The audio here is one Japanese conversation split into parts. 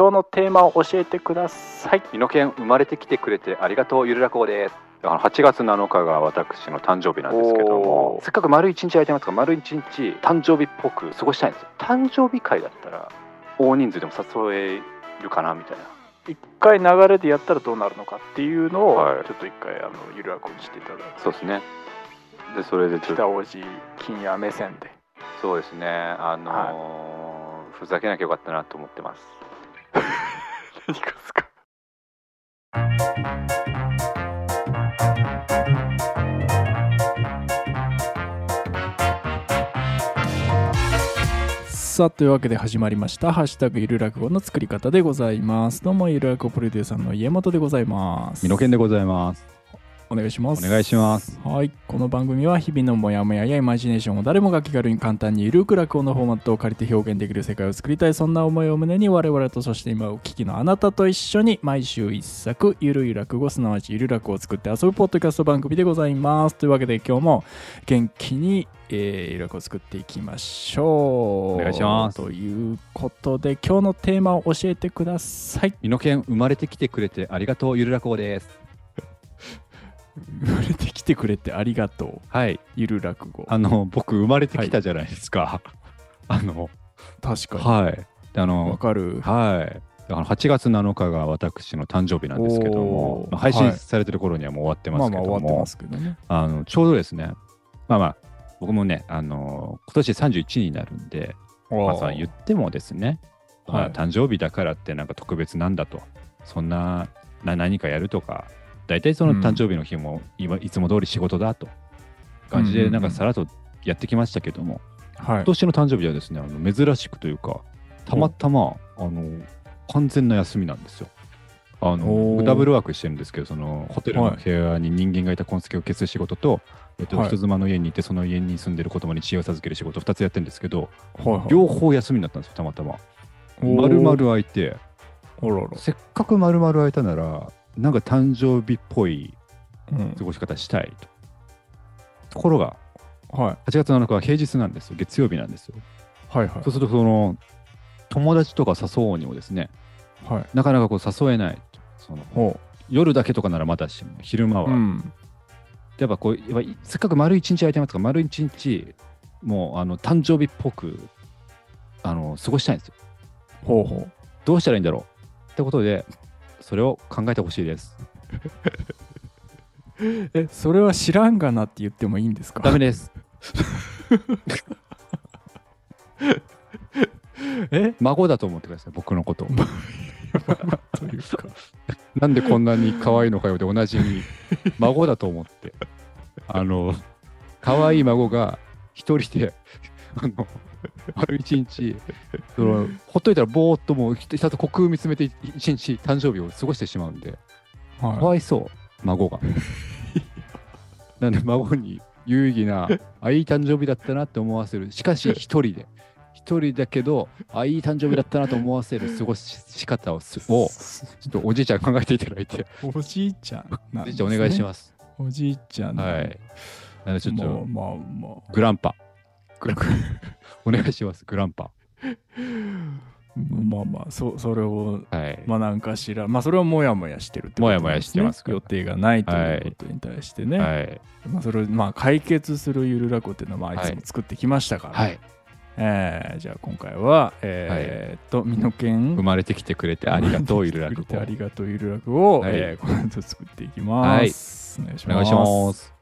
今日のテーマを教えてください。美濃犬生まれてきてくれてありがとう。ゆるらこうです。あの8月7日が私の誕生日なんですけども。せっかく丸一日空いてますから丸一日誕生日っぽく過ごしたいんですよ。誕生日会だったら大人数でも誘えるかなみたいな。一回流れでやったらどうなるのかっていうのを、はい。ちょっと一回あのゆるらこにしていただいて。そうですね。でそれでちょっと北王子金谷目線で。そうですね。あのーふざけなきゃよかったなと思ってます何かですか？さあというわけで始まりました「ハッシュタグゆる落語」の作り方でございます。どうもゆる落語プロデューサーの家元でございます。美濃犬でございます。お願いします。お願いします。はい。この番組は日々のモヤモヤやイマジネーションを誰もが気軽に簡単にゆるく落語のフォーマットを借りて表現できる世界を作りたい。そんな思いを胸に我々とそして今お聞きのあなたと一緒に毎週一作ゆるゆる落語すなわちゆる落語を作って遊ぶポッドキャスト番組でございます。というわけで今日も元気に、えー、ゆる落語を作っていきましょう。お願いします。ということで今日のテーマを教えてください。美濃犬生まれてきてくれてありがとうゆるらこうです。生まれてきてくれてありがとう。はい。ゆる落語。あの僕生まれてきたじゃないですか。あの確かに。はい。であわのかる。はい。あの8月7日が私の誕生日なんですけどおも、ー。まあ配信はいされてる頃にはもう終わってまますけども、あまあ終わってますけどね。あのちょうどですね、まあまあ僕もね、あの今年31になるんで、まあ、さ言ってもですね、まあはい。誕生日だからってなんか特別なんだと、そんなな何かやるとか、大体その誕生日の日も今いつも通り仕事だと。感じでなんかさらっとやってきましたけども、はい。今年の誕生日はですね、あの珍しくというか、たまたまあの完全な休みなんですよ。あのダブルワークしてるんですけど、そのホテルのはい部屋に人間がいた痕跡を消す仕事と、えっと、はい。人妻の家にいて、その家に住んでる子供に知恵を授ける仕事、2つやってるんですけど、両方休みになったんですよ、たまたま。丸々空いて、せっかく丸々空いたなら、なんか誕生日っぽいうん過ごし方したいと。ところが、はい8月7日は平日なんですよ、月曜日なんですよ。はいはいそうすると、その、友達とか誘おうにもですね、はいなかなかこう誘えない。そのほ夜だけとかならまだしも、昼間は。ううんやっぱこう、やっぱせっかく丸一日空いてますから、丸一日、もうあの誕生日っぽくあの過ごしたいんですよ。ほうほどうしたらいいんだろうってことで、それを考えてほしいです。う えそれは知らんがなって言ってもいいんですか？ダメです。え？孫だと思ってください、僕のことを。というかなんでこんなに可愛いのかよでおなじみ、孫だと思って。あの、可愛い孫が一人で、あの、丸一日、そのほっといたらぼーっともうひたすら虚空見つめて一日誕生日を過ごしてしまうんで、かはわいそう、孫が。なんで孫に有意義な、あ、いい誕生日だったなって思わせる。しかし一人で。一人だけど、あ、いい誕生日だったなと思わせる過ごし方をすを、ちょっとおじいちゃん考えていただいて、おじいちゃんなんですねおじいちゃんお願いします。おじいちゃんはい。なのでちょっまあと、まあまあグランパ。お願いします、グランパ。まあまあそそれをはい。まあなんかしらまあそれはもやもやしてるってこともやもやしてますね予定がないということに対してね、はい。まあそれをまあ解決するゆるらこっていうのはまあい。つも作ってきましたから、はい。えーじゃあ今回はえーっと美濃犬生まれてきてくれてありがとう、ゆるらくありがとうゆるらくを、はい。えーこの後作っていきます、お願いします。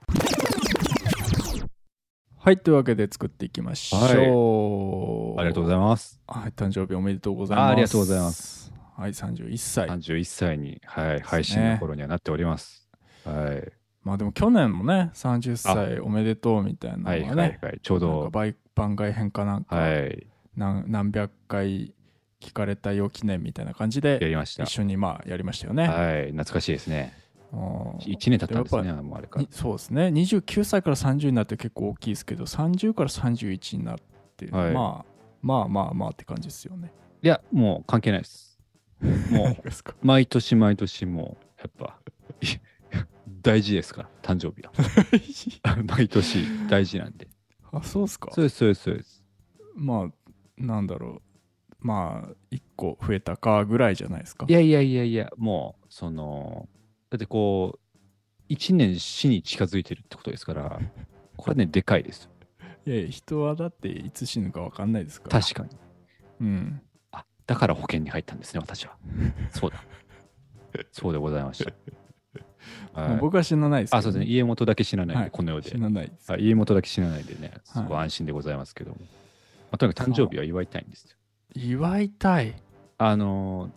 はいというわけで作っていきましょう、ありがとうございます。はい誕生日おめでとうございますあありがとうございますはい31歳31歳に、はい、配信の頃にはなっております。はい。まあでも去年もね30歳おめでとうみたいなのがはね、いはいはい。ちょうど、倍番外編かなんか、はい。何何百回聞かれたよ記念みたいな感じでやりました一。緒にまあやりましたよね。はい。懐かしいですね。うん1年経ったんですね、でもあれからに。そうですね29歳から30になって結構大きいですけど30から31になって、はいまあまあまあまあって感じですよね。いや、もう関係ないです。もう、毎年毎年もう、やっぱ、い 大事ですから、誕生日は。毎年大事なんで。あそうですかそうです、そうです、そうです。まあなんだろうまあ1個増えたかぐらいじゃないですかいやいやいやいや、もう、その、だってこう、一年死に近づいてるってことですから、これね、でかいです。いやいや人はだっていつ死ぬか分かんないですから確かに。うんあ、だから保険に入ったんですね、私は。そうだ。そうでございました。はいまあ僕は死なないですけどあ、そうですね。家元だけ死なないで、はいこの世で死。なないですあ家元だけ死なないでね、すごいはい安心でございますけども。まあ、とにかく誕生日は祝いたいんですよ。祝いたいあのー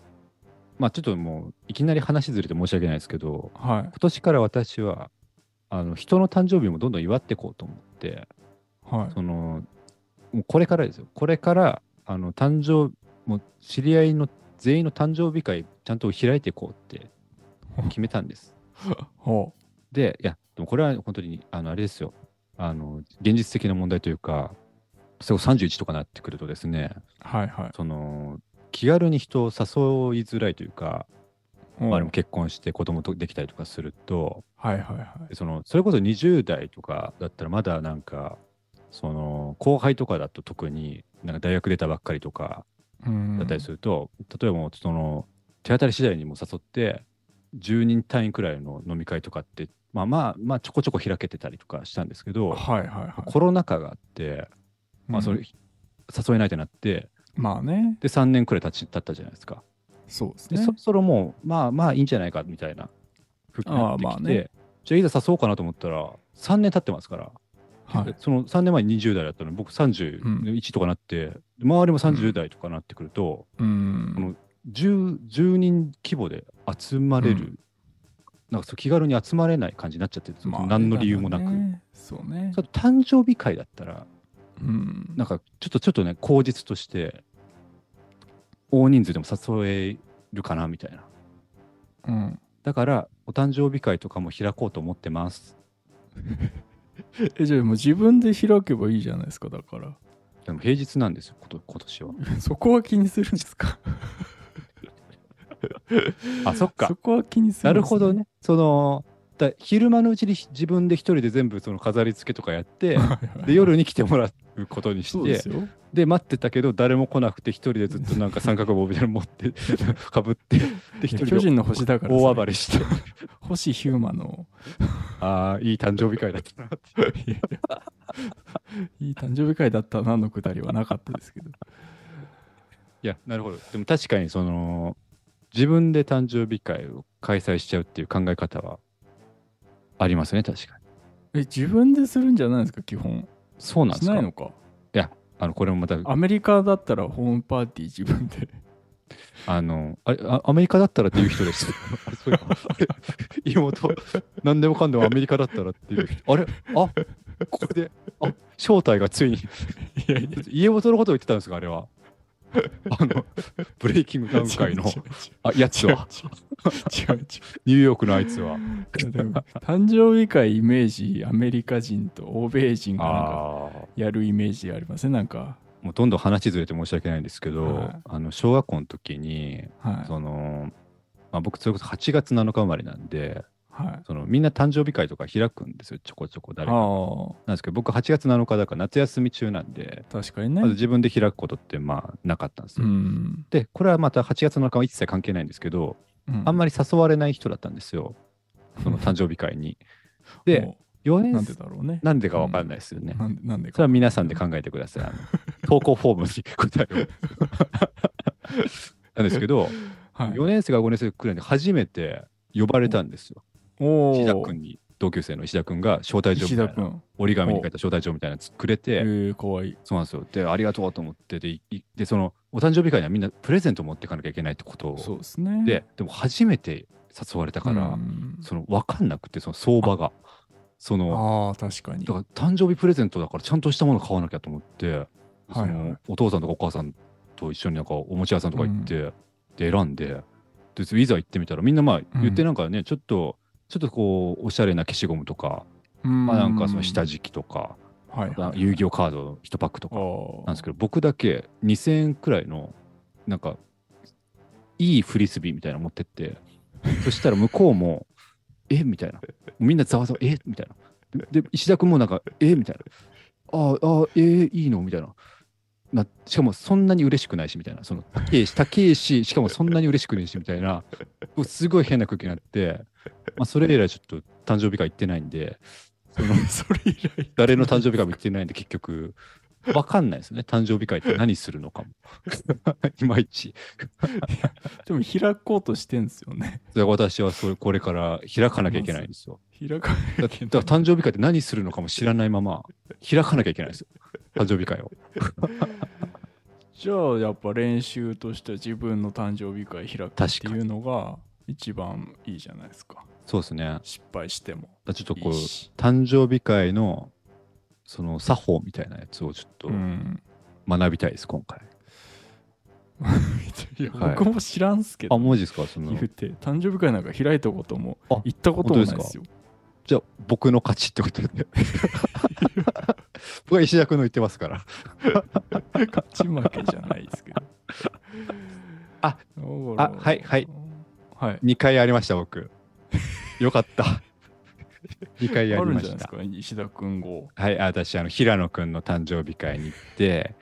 まあちょっともう、いきなり話ずれて申し訳ないですけど、はい今年から私は、あの人の誕生日もどんどん祝っていこうと思って、はいその、もうこれからですよ。これから、あの、誕生、もう知り合いの全員の誕生日会、ちゃんと開いていこうって決めたんです。ほで、いや、でもこれは本当に、あの、あれですよ。あの、現実的な問題というか、それ31とかなってくるとですね、うはいはいその、気軽に人を誘いづらいというか、ほうまあ、でも結婚して子供とできたりとかすると、はいはいはい。そのそれこそ20代とかだったらまだなんかその後輩とかだと特になんか大学出たばっかりとかうんだったりすると、例えばその手当たり次第にも誘って10人単位くらいの飲み会とかってまあまあまあちょこちょこ開けてたりとかしたんですけど、はいはいはい。コロナ禍があって、まあそれうん。誘えないってなってまあね。で3年くらい経ち経ったじゃないですか。そうですね。でそろそろもうまあまあいいんじゃないかみたいなふうになってきて、ああまあね。じゃあいざ誘おうかなと思ったら3年経ってますから、はい。その3年前に20代だったのに僕31とかなって、周りも30代とかなってくると、うん。この 10, 10人規模で集まれる、うん。なんかそう気軽に集まれない感じになっちゃってるんですよ、まあね何の理由もなく。ね。そうね。誕生日会だったらうん。なんかちょっとちょっとね口実として大人数でも誘えるかなみたいな。うん。だからお誕生日会とかも開こうと思ってます。えじゃあもう自分で開けばいいじゃないですかだから。でも平日なんですよこと今年は。そこは気にするんですか？あそっか。そこは気にすなるんでするほどね。そのだ昼間のうちに自分で一人で全部その飾り付けとかやってで夜に来てもらうことにしてで待ってたけど誰も来なくて一人でずっとなんか三角棒みたいなの持って かぶってで一人で巨人の星だから大暴れして。星ヒューマンの。ああいい誕生日会だったなって。いい誕生日会だったなのくだりはなかったですけど。いやなるほど。でも確かにその自分で誕生日会を開催しちゃうっていう考え方はありますね確かに。え自分でするんじゃないですか基本そうなんですか？しないのかあのこれもまたアメリカだったらホームパーティー自分で あの、あアメリカだったらっていう人です。あ れそういえばあれ妹、何でもかんでもアメリカだったらっていう人。あれ？あここで、あ正体がついに。いやいや家元のことを言ってたんですか、あれは。あの、ブレイキングダウン会のあやつは、違う違う。ニューヨークのあいつは。誕生日会イメージアメリカ人と欧米人が。やるイメージありませんなんか。もうどんどん話ずれて申し訳ないんですけど、はい。あの小学校の時に、はい。その、まあ、僕、それこそ8月7日生まれなんで、はいそのみんな誕生日会とか開くんですよ、ちょこちょこ誰か。あなんですけど、僕8月7日だから夏休み中なんで、あ確かにねまず自分で開くことってまあなかったんですうよ。ん、で、これはまた8月7日は一切関係ないんですけど、うん、あんまり誘われない人だったんですよ。その誕生日会に。で、も4うなん年でだろうねなんでかわかんないですよね。なんでなんでかそれは皆さんで考えてください。投稿フォームに答えを。なんですけど、はい4年生か5年生くらいに初めて呼ばれたんですよ。お石田お君に、同級生の石田君が招待状みたいな、折り紙に書いた招待状みたいなのくれて、えー、かわい。いそうなんですよ。で、ありがとうと思って、で、でその、お誕生日会にはみんなプレゼント持っていかなきゃいけないってこと。そうを、ですね。で、でも初めて誘われたから、うん。その、わかんなくて、その相場が。その、ああ確かに。だから誕生日プレゼントだからちゃんとしたもの買わなきゃと思って、そのお父さんとかお母さんと一緒になんかおもちゃ屋さんとか行って、で選んででいざ行ってみたらみんなまあ言ってなんかね、ちょっとちょっとこうおしゃれな消しゴムとか、まあなんかその下敷きとか、はいはい遊戯王カード1パックとかあなんですけど僕だけ2000円くらいのなんかいいフリスビーみたいなの持ってって そしたら向こうもえ？みたいな。みんなざわざわえ？みたいな。でで石田君もなんかえ？みたいな。あああえいいの？みたいな。なしかもそんなに嬉しくないしみたいな、その高いし、高いし、しかもそんなに嬉しくないしみたいな、すごい変な空気になって、まあ、それ以来ちょっと誕生日会行ってないんで、その それ以来誰の誕生日会も行ってないんで、結局、わかんないですね、誕生日会って何するのかも。いまいち。でも開こうとしてんすよねで私はそれこれから開かなきゃいけないんですよ。開かなきゃだいけないだから誕生日会って何するのかも知らないまま、開かなきゃいけないんですよ。誕生日会を。じゃあやっぱ練習としては自分の誕生日会開くっていうのが一番いいじゃないですか。そうですね。失敗しても。らちょっとこう誕生日会の、その作法みたいなやつをちょっとうん。学びたいです、今回。いやはい。僕も知らんすけど、あ、文字ですか？その。言うて誕生日会なんか開いたこともあ行ったこともないですよ。じゃあ、僕の勝ちってことで。僕は石田君の言ってますから。勝ち負けじゃないですけど。あああはいはいはい2回ありました、僕。よかった。2回やありました。るんじゃないですか石田君号はい、あ私、あの、平野くんの誕生日会に行って、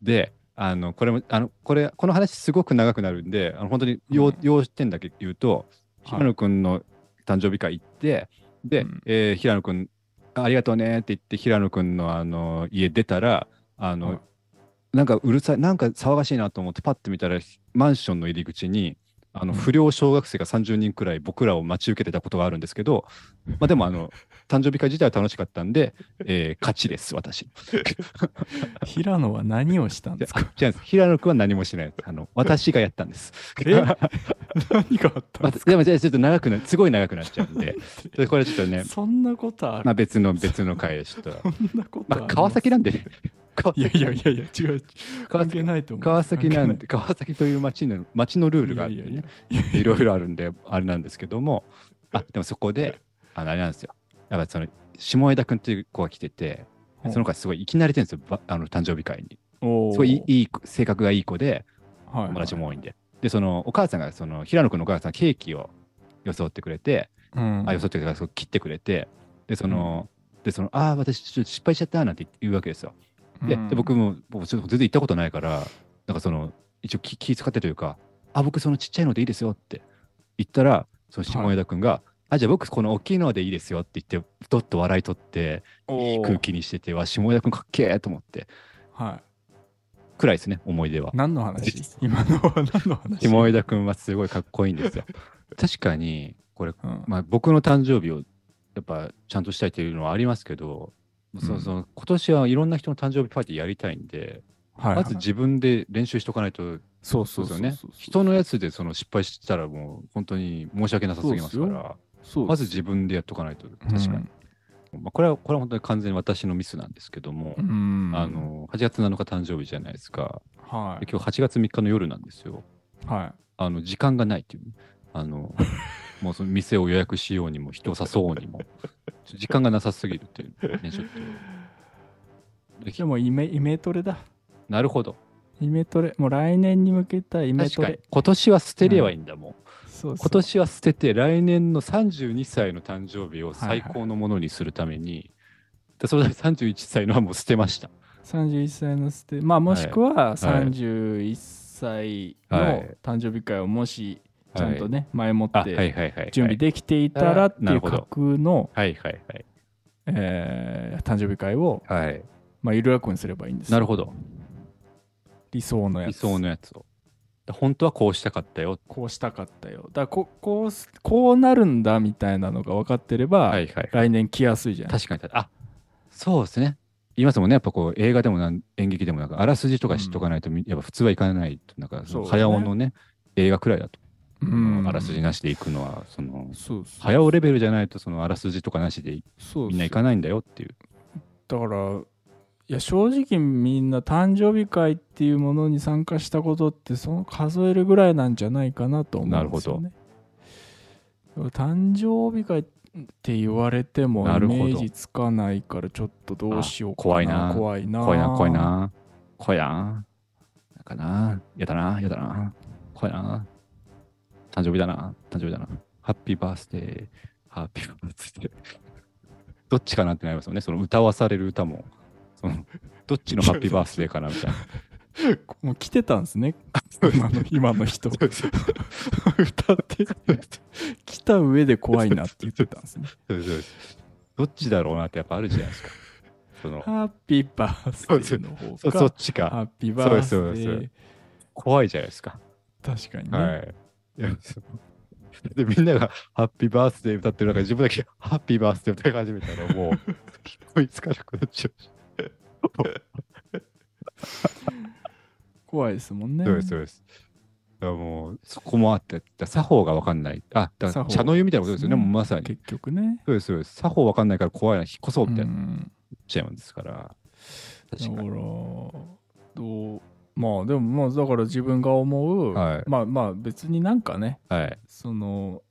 で、あの、これも、あの、これ、この話すごく長くなるんで、あの本当に要,、うん要点だけ言うと、はい平野くんの誕生日会行って、で、うんえー平野くん、ありがとうねって言って、平野くんのあの家出たら、あの、はいなんかうるさい、なんか騒がしいなと思って、パッて見たら、マンションの入り口に、あのうん。不良小学生が30人くらい僕らを待ち受けてたことがあるんですけど、まあ、でもあの誕生日会自体は楽しかったんで、えー勝ちです、私。平野は何をしたんでですか？あ違うんです。平野君は何もしないあの。私がやったんです。え？何があったんまですか？でもじゃあちょっと長くな、すごい長くなっちゃうんで、でこれちょっとね、そんなことある？まあ、別の別の回でちょっと、そんなことあまあ、る川崎なんで。ね、川いやいやいやいや違う。川関係ないと思う。川崎なん関で、川崎という町の町のルールがあってねいろいろあるんで、あれなんですけども、あでもそこで、あのあれなんですよ。やっぱその、下枝君っていう子が来てて、その子はすごい生き慣れてるんですよ、ばあの誕生日会に。すごいいい性格がいい子で、はい。友達も多いんで。で、そのお母さんが、その平野君のお母さんがケーキを装ってくれて、うん。あ、装ってくれて、切ってくれて、で、その、で、その、ああ、私ちょっと失敗しちゃったなんて言うわけですよ。で、うん。で僕も、僕ちょっと全然行ったことないから、なんかその、一応気気遣ってというか、あ、僕そのちっちゃいのでいいですよって言ったら、その下枝君が、あ、じゃあ僕この大きいのでいいですよって言って、どっと笑い取って、いい空気にしてて、わ、下枝君かっけえと思って、はくらいですね、思い出は。い何の話？今のは何の話？下枝君はすごいかっこいいんですよ。確かに、これ、うん。まあ、僕の誕生日をやっぱちゃんとしたいというのはありますけど、そうそう今年はいろんな人の誕生日パーティーやりたいんで、はいまず自分で練習しとかないと、そうそううそうそう。人のやつでその失敗したらもう本当に申し訳なさすぎますかそうら、そうまず自分でやっとかないと、確かに。まあ、これは、これは本当に完全に私のミスなんですけども、うんあの、8月7日誕生日じゃないですか。はいで今日8月3日の夜なんですよ。はいあの、時間がないっていうね、あの、もうその店を予約しようにも、人を誘おうにも、時間がなさすぎるっていうね、ちょっと。ででもイメイメトレだなるほど。イメトレもう来年に向けたイメ確かにトレ。今年は捨てればいいんだもん。そうそう今年は捨てて、来年の32歳の誕生日を最高のものにするために、でそれで31歳のはもう捨てました。31歳のステまあもしくは31歳のはい誕生日会をもしちゃんとはいね前もってはいはいはい。準備できていたらってないるほど架空のはいはいはい。えー誕生日会をはい。まあ緩やかにすればいいんですよなるほど。理想のやつ理想のやつを。で本当はこうしたかったよ。こうしたかったよだからここうすこうなるんだみたいなのが分かってれば、はいはい。来年来やすいじゃん確かに。あそうですね。言いますもんね。やっぱこう映画でもなん演劇でもなんかあらすじとか知っとかないと、みやっぱ普通はいかないと。なんかそ早尾のね、映画くらいだと。うんあらすじなしで行くのは、その、早尾レベルじゃないとそのあらすじとかなしでみんな行かないんだよっていう。だからいや正直みんな誕生日会っていうものに参加したことってその数えるぐらいなんじゃないかなと思うんですよね。誕生日会って言われてもイなるほどメージつかないからちょっとどうしようかなあ怖いな怖いな怖いな、怖いな。怖いな。なんかな。やだな、やだな。怖いな。誕生日だな、誕生日だな。ハッピーバースデー、ハッピーバースデー。どっちかなってなりますよね。その歌わされる歌も。そのどっちのハッピーバースデーかなみたいな。もう来てたんですね今の今の人歌って来た上で怖いなって言ってたんですねどっちだろうなってやっぱあるじゃないですか。そのハッピーバースデーの方そかそっちか。ハッピーバースデー怖いじゃないですか。確かにね、はい。いでみんながハッピーバースデー歌ってる中で自分だけハッピーバースデー歌い始めたらもう 追いつかなくなっちゃうし。怖いですもんねそうですそうです。だからもうそこもあって、だ作法が分かんない。あ、だ茶の湯みたいなことですよね、もうまさに。結局ねそうですそうです。作法分かんないから怖いな、引っ越そうってなっうんちゃうんですから。だ確かに。からどうまあでもまあだから自分が思う、はいまあまあ別になんかねはい。その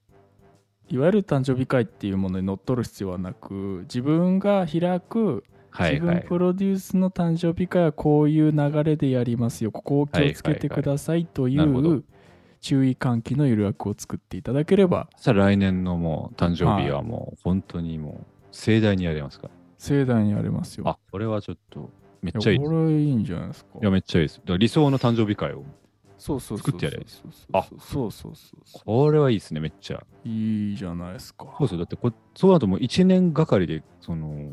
いわゆる誕生日会っていうものにのっとる必要はなく自分が開く。自分プロデュースの誕生日会はこういう流れでやりますよここを気をつけてくださいという注意喚起のゆる枠を作っていただければそしたら来年のもう誕生日はもう本当にもう盛大にやれますか？ら。盛大にやれますよあ、これはちょっとめっちゃいいこれいいんじゃないですかいや、めっちゃいいです。理想の誕生日会を。そうそうそう作ってやれそうそうあそうそうそうそうこれはいいですね、めっちゃ。いいじゃないですかそうですよ。だってこ、そうなるともう1年がかりで、その、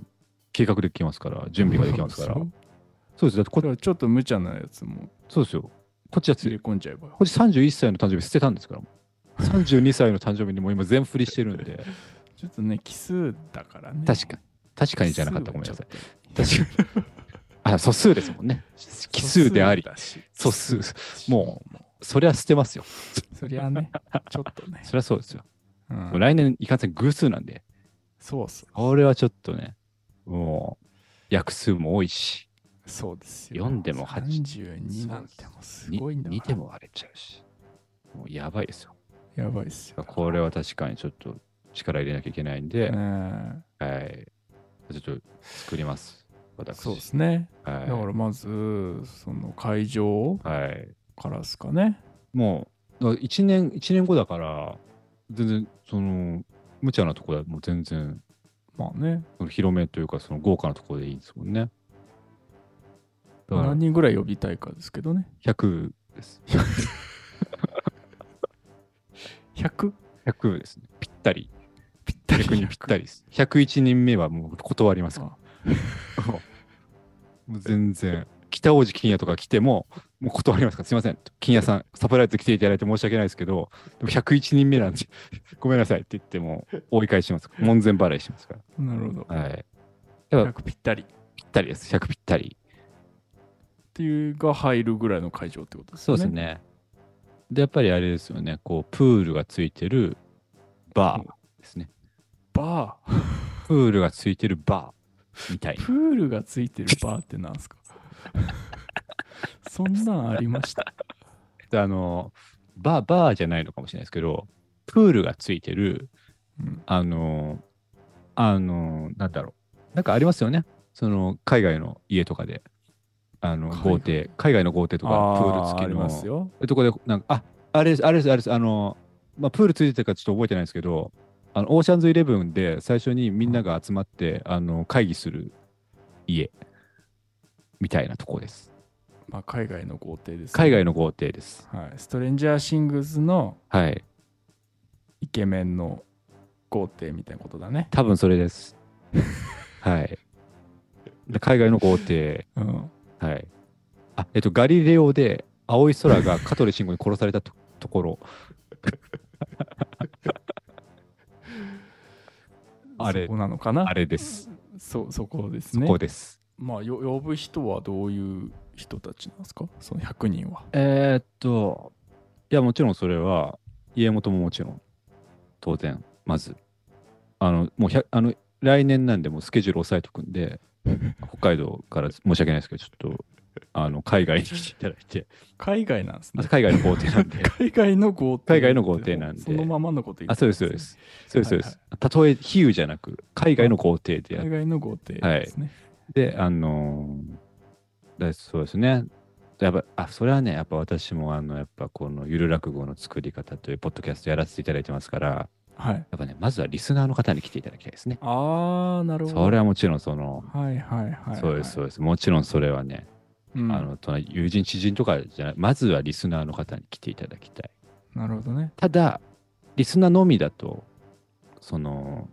計画できますから、準備ができますから。そうです。だってここ、れはちょっと無茶なやつもそうですよ。こっちはつ入れ込んじゃえばこっち31歳の誕生日捨てたんですから。32歳 の誕生日にもう今全振りしてるんで。ちょっとね奇数だからね確かに。確かにじゃなかった。ごめんなさい。い確かに。あ、素数ですもんね。奇数であり。素数もそりゃ捨てますよ。そりゃねちょっとねそりゃそうですよ。うん来年いかんせん偶数なんで。そうそうこれはちょっとね、もう、約数も多いし、そうですよ読んでも8 32なんてもうすにごいんだ2からでも割れちゃうし、もうやばいですよ。やばいっすよこれは確かにちょっと力入れなきゃいけないんで、ねはい。ちょっと作ります。私。そうですねはい。だからまずその会場はい。からですかねもう、だから1年、一年後だから、全然、その、無茶なところはもう全然、まあね広めというか、その豪華なところでいいんですもんね。だから何人ぐらい呼びたいかですけどね100です。100 100ですね。ぴったり。ぴったり逆にぴったりです。101人目はもう断りますから。もう全然。北王子金也とか来ても、もう断りますから、すいません。金也さん、サプライズで来ていただいて申し訳ないですけど、でも101人目なんで、ごめんなさいって言っても、追い返します。門前払いしますかなるほどら。はい。だから100ぴったりっぴったりです。100ぴったり。ていうが入るぐらいの会場ってことですそうですね。で、やっぱりあれですよね、こう、プールがついてるバーですね。バ プールがついてるバーみたいな。ープールがついてるバーってなんですか？そんなんありました？であの、バー、バーじゃないのかもしれないですけど、プールがついてる、うん。あの、あの、なんだろう。なんかありますよね？その、海外の家とかで、あの、豪邸、海外の豪邸とか、プール付きあーありますの、よとこで、なんか、あ、あれです、あれです、あれです、あの、まあ、プールついてたかちょっと覚えてないですけど、あの、オーシャンズイレブンで最初にみんなが集まって、あの、会議する家、みたいなとこです。まあ、海外の豪邸ですね、海外の豪邸です。はい、ストレンジャーシングスのはい。イケメンの豪邸みたいなことだね。多分それです。はい。で海外の豪邸、うん。はい。あ、えっと、ガリレオで青い空が香取慎吾に殺されたとところ、あれそこなのかな？あれです。そそこですそね。こです。まあ、よ呼ぶ人はどういう人たちなんですか？その100人は。えーっと、いや、もちろんそれは、家元ももちろん、当然、まず、あの、もう100、あの、来年なんで、もうスケジュール押さえとくんで、北海道から申し訳ないですけど、ちょっと、あの、海外に来ていただいて、海外なんですね。海外の豪邸なんで、海外の豪邸。海外の豪邸なんでそのままのこと言あ、そうです、そうで。す。そうです、そうではいす。たとえ比喩じゃなく、海外の豪邸でやっ海外の豪邸ですね。て、あのーだそうですね。やっぱ、あ、それはね、やっぱ私も、あの、やっぱこのゆる落語の作り方というポッドキャストやらせていただいてますから、はい。やっぱね、まずはリスナーの方に来ていただきたいですね。あー、なるほど。それはもちろん、その、はいはいはい、はい。そうです、そうです。もちろんそれはね、うんあの隣友人知人とかじゃないまずはリスナーの方に来ていただきたいなるほどねただリスナーのみだとその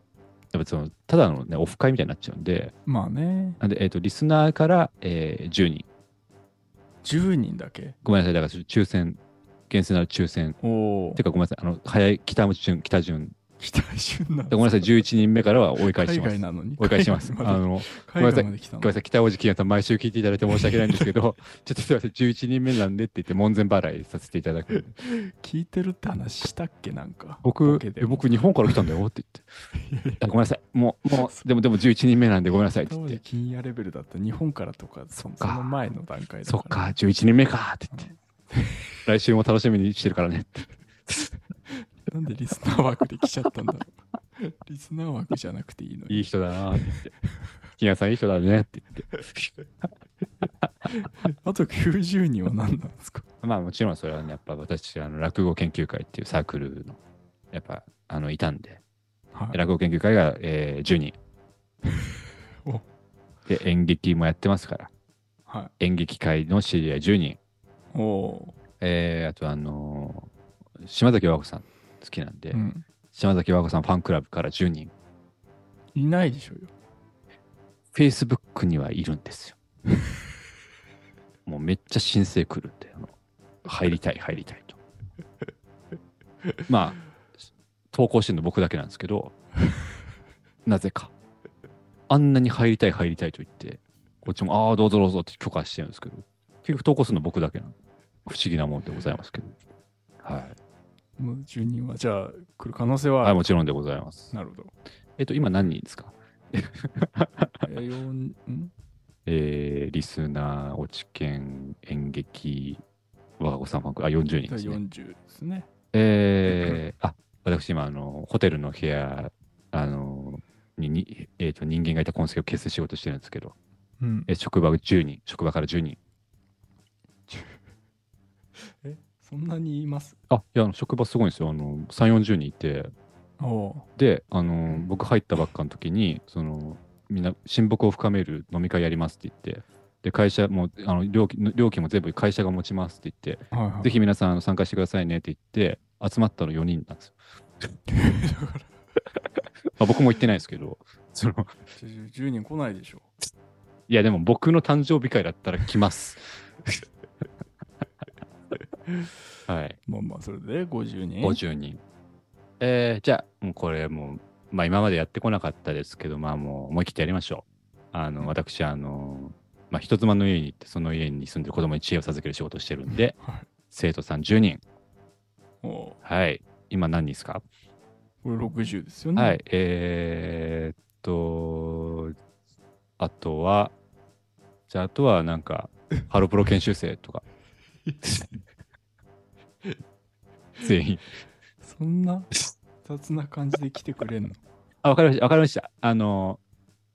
やっぱそのただの、ね、オフ会みたいになっちゃうんで。まあね。なんで、えー、とリスナーから、えー10人。10人だけ？ごめんなさい。だから抽選厳正なる抽選。おおてかごめんなさい。あの早い北順北順北順なんごめんなさい11人目からは追い返します。海外なのに。追い返します。あの、海外まで来たのごめんなさい、北大路欣也さん、毎週聞いていただいて申し訳ないんですけど、ちょっとすみません、11人目なんでって言って、門前払いさせていただく。聞いてるって話したっけ？なんか。僕僕、日本から来たんだよって言って。あごめんなさい、もう、もう、でも、でも11人目なんでごめんなさいって当言って。時金野レベルだった。日本からとかそか。その前の段階だそっか、11人目かって言って。来週も楽しみにしてるからねって。なんでリスナー枠で来ちゃったんだろう。リスナー枠じゃなくていいのに。いい人だなって。言って。欣也さんいい人だねって。言って。あと90人は何なんですか？まあもちろんそれはね、やっぱ私、あの落語研究会っていうサークルの、やっぱ、あの、いたんで、はい。落語研究会が、えー10人。お。で、演劇もやってますから、は演劇界の知り合い10人。おえー、あとあのー島崎和子さん好きなんで、ー、うん、島崎和子さんファンクラブから10人。いないでしょうよ Facebook にはいるんですよ。もうめっちゃ申請来るんで、あの入りたい、入りたいと。まあ、投稿してるの僕だけなんですけど、なぜか。あんなに入りたい、入りたいと言って、こっちも、ああ、どうぞどうぞって許可してるんですけど、結局投稿するの僕だけなの。不思議なもんでございますけど。はい。もう10人はじゃあ来る可能性は？あはい、るもちろんでございます。なるほど。えっと、今何人ですか？えーよんん？えー、リスナー、落研、演劇、我が子さんファンク、あ、40人ですね。40ですね。えー、あ、私今、あの、ホテルの部屋、あの、にに、えー、と人間がいた痕跡を消す仕事してるんですけど、うん。え職場10人、職場から10人。そんなにいます？あ、いや、職場すごいんですよ。あの、3、40人いて、で、あの、僕入ったばっかの時に、その、みんな親睦を深める飲み会やりますって言って、で、会社も、あの料金料金も全部会社が持ちますって言って、ーはいはい。ぜひ皆さんあの参加してくださいねって言って、集まったの4人なんですよ。まあ、僕も行ってないですけど、その、10人来ないでしょ。いやでも僕の誕生日会だったら来ます。はい、まあまあそれで50人50人。えー、じゃあ、もうこれもう、まあ今までやってこなかったですけど、まあもう思い切ってやりましょう。あの、私、あの、まあ人妻の家に行って、その家に住んでる子供に知恵を授ける仕事をしてるんで、はい生徒さん10人。はい。今何人ですか、これ60ですよねはい。えー、っと、あとは、じゃああとはなんか、ハロプロ研修生とか。全員。そんな雑な感じで来てくれんの？あ、わかりました。わかりました。あの、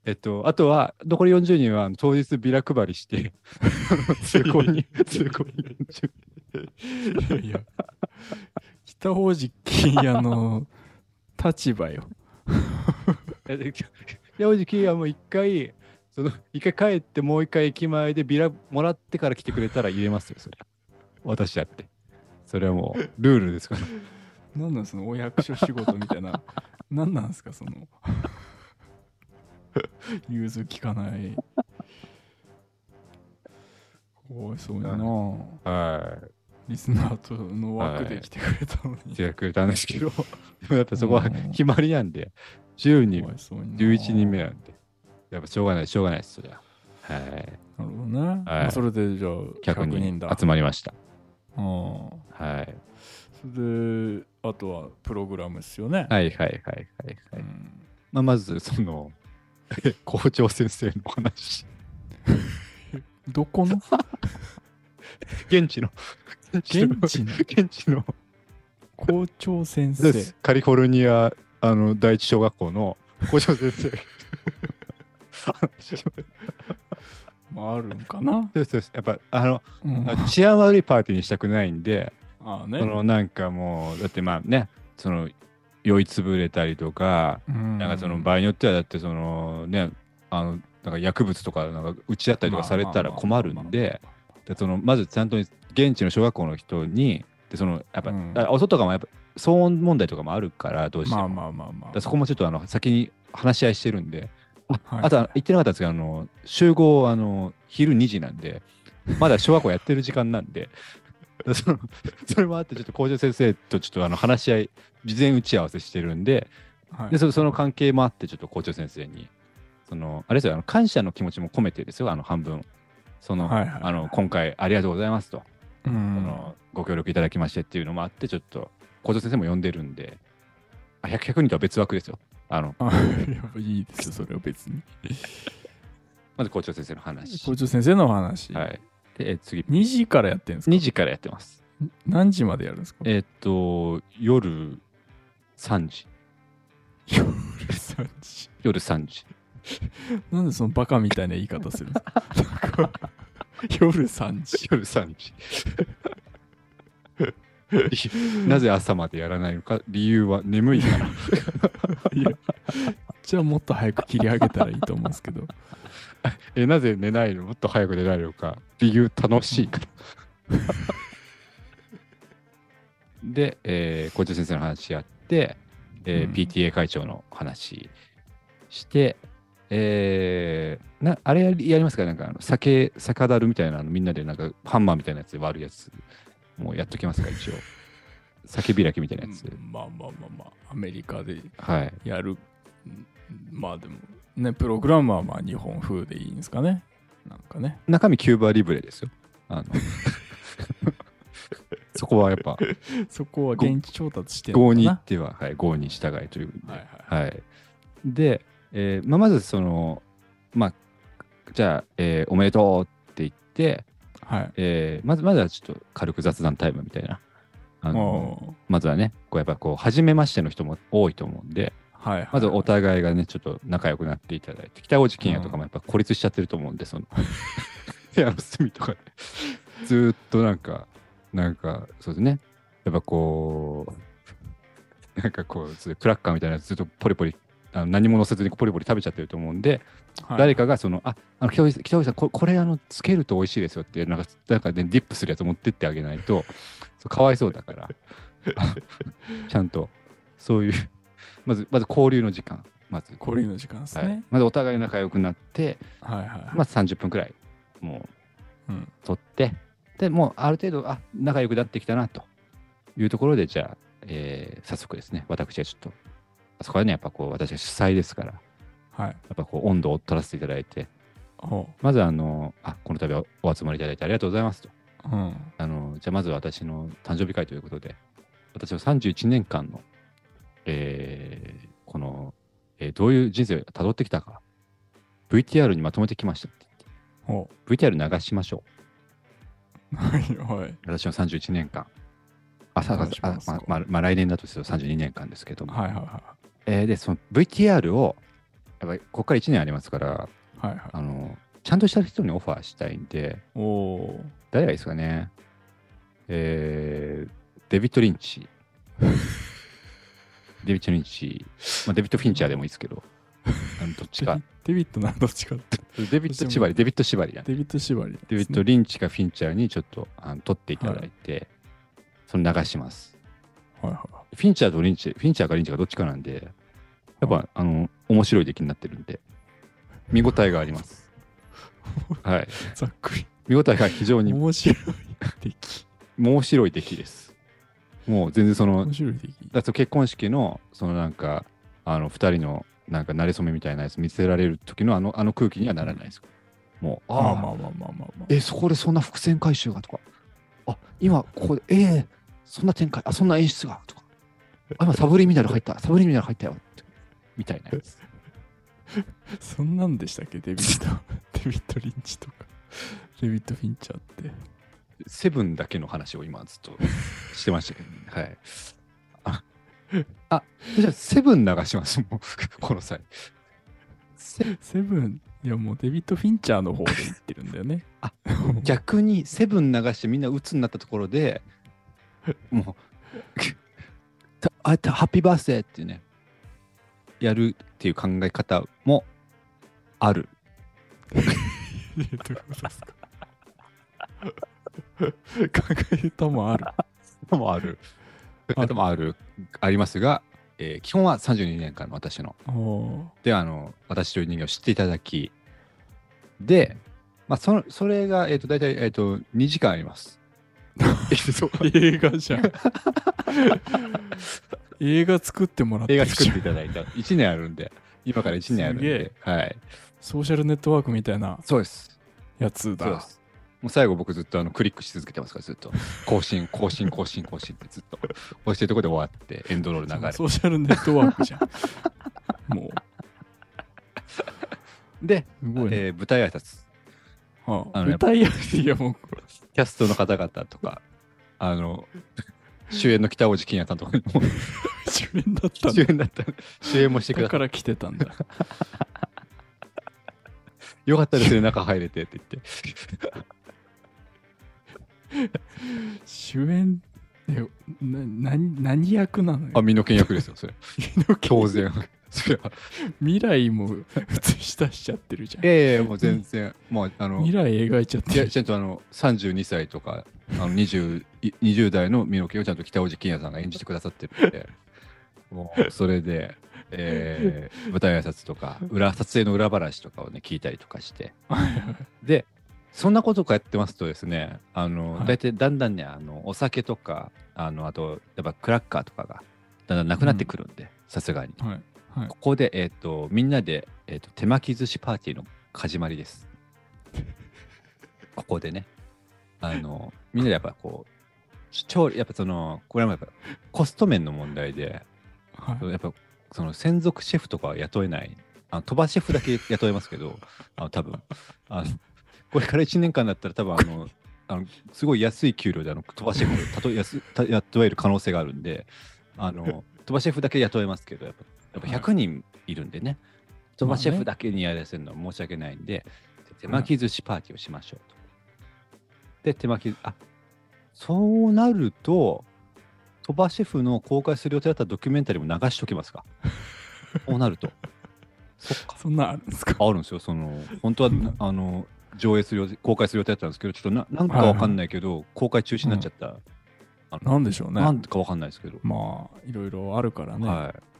えっと、あとは、残り40人は当日ビラ配りして、通行に、通行に40いやいや北大路欣也の立場よえで山内圭はもう一回、その、一回帰ってもう一回駅前でビラもらってから来てくれたら入れますよ、それ。私だって。それはもう、ルールですから。何なんそのお役所仕事みたいな。何なんですかその。融通きかない。かわいそうにな。はい。リスナーとの枠で来てくれたのに、来てくれたんですけど、でもだってそこはうん。決まりなんで、10人かわ、いそうにな。11人目なんで、やっぱしょうがない、しょうがないです、そりゃ。はい。なるほどね、まあそれでじゃあ100 100人人だ。集まりました。はい。それであとはプログラムですよね、はいはいはいはい、はい。うん。まあ、まず、その、校長先生の話。どこの？現地の、現地の？現地の。校長先生。です。カリフォルニアあの第一小学校の校長先生。もあるんかな、そうそうやっぱあのうん、治安悪いパーティーにしたくないんで、ああね。そのなんかもうだってまあねその酔いつぶれたりとか、うん。なんかその場合によってはだってそのねあのなんか薬物とかなんか打ち合ったりとかされたら困るんででそのまずちゃんと現地の小学校の人にでそのやっぱ、うん。あお外とかもやっぱ騒音問題とかもあるからどうしても、まあまあまあまあそこもちょっとあの先に話し合いしてるんで、あはい。あとは言ってなかったんですけどあの集合あの昼2時なんでまだ小学校やってる時間なんで そのそれもあってちょっと校長先生とちょっとあの話し合い事前打ち合わせしてるんではい。でそその関係もあってちょっと校長先生にそのあれですよあの感謝の気持ちも込めてですよあの半分。その,、はいはいはい。あの今回ありがとうございますと、うそんのご協力いただきましてっていうのもあってちょっと校長先生も呼んでるんであ 100, 100人とは別枠ですよあのあいやいいですよそれは別に。まず校長先生の話。校長先生のお話、はい。でえ次。2時からやってるんですか？2時からやってます。何時までやるんですか？えーっと夜3時。夜3時。夜3時。なんでそのバカみたいな言い方するんですか？夜3時。夜3時 なぜ朝までやらないのか理由は眠いから。いやじゃあもっと早く切り上げたらいいと思うんですけど。えなぜ寝ないの？もっと早く寝られるのか理由楽しいから。で、えー校長先生の話やって、えーうん。PTA 会長の話して、えーなあれやりやりますか？なんかあの酒酒だるみたいなのみんなでなんかハンマーみたいなやつで割るやつもうやっときますか一応。酒開きみたいなやつ、うんまあまあまあまあアメリカではい。やる。うんまあでもねプログラムはまあ日本風でいいんですかね。なんかね。中身キューバリブレですよ。あの そこはやっぱそこは現地調達してる合のに行っては、はい、合に従いというはいはい。はい。で、えーまあ、まずその、まあ、じゃあ、えーおめでとうって言って、はい。えーまずまずはちょっと軽く雑談タイムみたいな。あのおまずはね、こうやっぱこう、初めましての人も多いと思うんで、ーはいはい。まずお互いがね、ちょっと仲良くなっていただいて、北大路欣也とかもやっぱ孤立しちゃってると思うんで、その、部屋の隅とかで、ずーっとなんか、なんか、そうですね、やっぱこう、なんかこう、クラッカーみたいなずっとポリポリ、あの何も乗せずにポリポリ食べちゃってると思うんで、はい。誰かがその、あ、あの北大路北さん、ここれあの、つけると美味しいですよって、なんか、なんかね、ディップするやつ持ってってあげないと、かわいそうだから、ちゃんと、そういう、まず、まず交流の時間、まず。交流の時間ですはい。ね、まずお互い仲良くなって、はい、はいはい。まず30分くらい、もう、うん。取って、で、もうある程度、あ、仲良くなってきたな、というところで、じゃあ、えー早速ですね、私はちょっと、あそこはね、やっぱこう、私は主催ですから、はいやっぱこう、温度を取らせていただいて、ほまずあの、あ、この度はお集まりいただいてありがとうございますと。ううんあの、じゃあまず私の誕生日会ということで、私は31年間の、えーこの、えーどういう人生をたどってきたか、VTR にまとめてきましたってほ言って。VTR 流しましょう。うはいはい私の31年間。あ、さ流しあますかまあまあまあ来年だとすると32年間ですけども。はいはいはえーで、その VTR を、やっぱりここから1年ありますから、いはいはいあの、ちゃんとした人にオファーしたいんで、おお誰がいいですかねえー、デビッド・リンチ。デビッド・リンチ。まあ、デビッド・フィンチャーでもいいですけど、どっちか。デビッドなどっちかってデビッド・縛り、デビッド・縛りだね。デビッド縛り、デビッド・リンチかフィンチャーにちょっとあの撮っていただいて、その流します。はいはフィンチャーとリンチ、フィンチャーかリンチかどっちかなんで、やっぱ、あの、面白い出来になってるんで、見応えがあります。はい。いざっくり見応えが非常に面白い出来 面白い出来です。もう全然その面、白い出来だと結婚式の、そのなんか、あの、二人の、なんか、馴れ初めみたいなやつ見せられる時のあの、あの空気にはならないです。もう、ああ、まあまあまあまあまあまあえ、そこでそんな伏線回収がとか、あ、今、ここで、ええそんな展開、あ、そんな演出がとか、あ、今、サブリミナル入った、サブリミナル入ったよ、みたいなやつ。そんなんでしたっけ？デビッド デビッド・リンチとかデビッド・フィンチャーってセブンだけの話を今ずっとしてましたけどね。はい。あ、あじゃあ、セブン流します、もう、この際。セセブン？いやもうデビッド・フィンチャーの方で言ってるんだよねあ逆にセブン流してみんな鬱になったところでもうたあたハッピーバースデーっていうねやるっていう考え方もあるどういうことですか？考え歌もある。も ある。あともある、ありますが、えー基本は32年間の私の。で、あの、私という人間を知っていただき、で、まあ、そのそれが、えっ、と、大体、えっ、と、2時間あります。映画じゃん。映画作ってもらって映画作っていただいた。1年あるんで、今から1年あるんで、はい。ソーシャルネットワークみたいなそうです。やつそうでだ。す。もう最後僕ずっとあのクリックし続けてますから、ずっと。更新、更新、更新、更新ってずっと。押してるところで終わって、エンドロール流れソーシャルネットワークじゃん。もで、う、すごいね。えー舞台挨拶。ああのやっぱ歌いやすいやもう、キャストの方々とか、あの、主演の北大路欣也さんとかにも主演だったんだ。主演だった主演もしてください。だから来てたんだ。よかったですね、中入れてって言って。主演、えな何何役なのよあ、身の剣役ですよ、それ。当然。それは。未来も映し出しちゃってるじゃん。いやいや、もう全然、もう、あの、未来描いちゃっいや、ちゃんとあの、32歳とか、あの 20, い20代の身の毛をちゃんと北大路欣也さんが演じてくださってるんで、もう、それで、えー舞台挨拶とか、裏、撮影の裏話とかをね、聞いたりとかして、で、そんなことかやってますとですね、あの、はい大体だんだんね、あの、お酒とか、あの、あと、やっぱクラッカーとかが、だんだんなくなってくるんで、さすがに。はい。はいここで、えっ、と、みんなで、えっ、と、手巻き寿司パーティーの始まりです。ここでね。あの、みんなでやっぱこう、調理、やっぱその、これもやっぱコスト面の問題で、はいやっぱその専属シェフとかは雇えない。あの鳥羽シェフだけ雇えますけど、あの多分あのこれから1年間だったら多分あの、あのすごい安い給料であの鳥羽シェフたと安た雇える可能性があるんで、あの鳥羽シェフだけ雇えますけど、やっぱやっぱ100人いるんでね、鳥羽シェフだけにやらせるのは申し訳ないんで、手巻き寿司パーティーをしましょうと。で、手巻き、あそうなると、鳥羽シェフの公開する予定だったドキュメンタリーも流しときますか？こうなると。そっか。そんなんあるんですか？あるんですよ。その、本当は、うんあの、上映する予定、公開する予定だったんですけど、ちょっとななんかわかんないけど、公開中止になっちゃった。なんでしょうね。なんかわかんないですけど。まあ、いろいろあるからね。はい。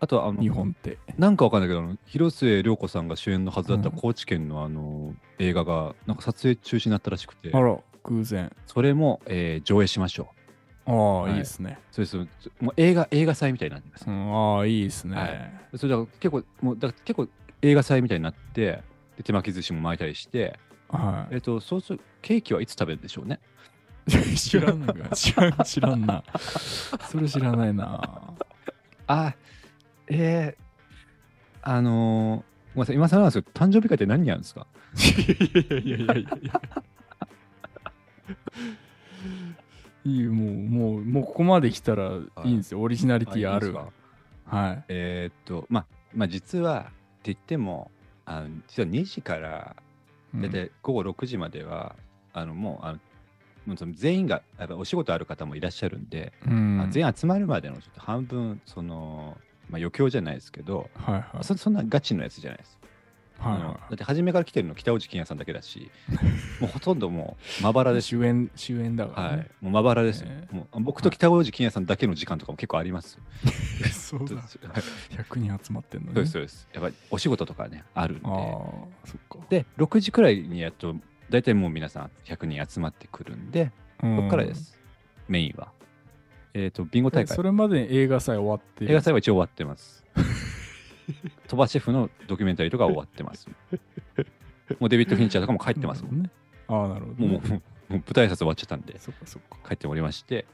あとは、あの、日本って。なんかわかんないけど、あの広末涼子さんが主演のはずだったうん高知県のあの、映画が、なんか撮影中止になったらしくてあ、ら、偶然。それも、えー上映しましょう。ああ、はいいいですね。そうです。もう映画、映画祭みたいになってますう。ん、ああ、いいですね。はいそれだから結構、もうだから結構映画祭みたいになって、で手巻き寿司も巻いたりして、はえっと、そうするケーキはいつ食べるんでしょうね？い。知らんのか。知らん、知らんな。それ知らないな。あ、えー、あのー、ごめんなさい、今更なんですけど、誕生日会って何やるんですか？いやいやいやいやいやい。もう、もう、もうここまで来たらいいんですよ。オリジナリティある。いいはい。えーっと、まあ、まあ、実はって言っても、あの実は2時から大体午後6時までは、あのもうあのもうその全員がやっぱお仕事ある方もいらっしゃるんで、うん。あ全員集まるまでのちょっと半分その、まあ、余興じゃないですけど、はいはい。そそんなガチのやつじゃないです。はいはだって初めから来てるの北大路欣也さんだけだし もうほとんどもうまばらい。ですよ主演、主演だからねはい。もうまばらですよ、えもう僕と北大路欣也さんだけの時間とかも結構ありますよ そうだ。はい100人集まってんのね。そうですそうですやっぱりお仕事とかねあるんでああ、そっか。で6時くらいにやっと大体もう皆さん100人集まってくるんでうんここからで。す、メインはえっ、とビンゴ大会。それまでに映画祭終わって。る映画祭は一応終わってます。鳥羽シェフのドキュメンタリーとかは終わってます。もうデビッド・フィンチャーとかも帰ってますもん、ね。ああ、なるほどね。もうもう舞台挨拶終わっちゃったんで。そっかそっか。帰っておりまして。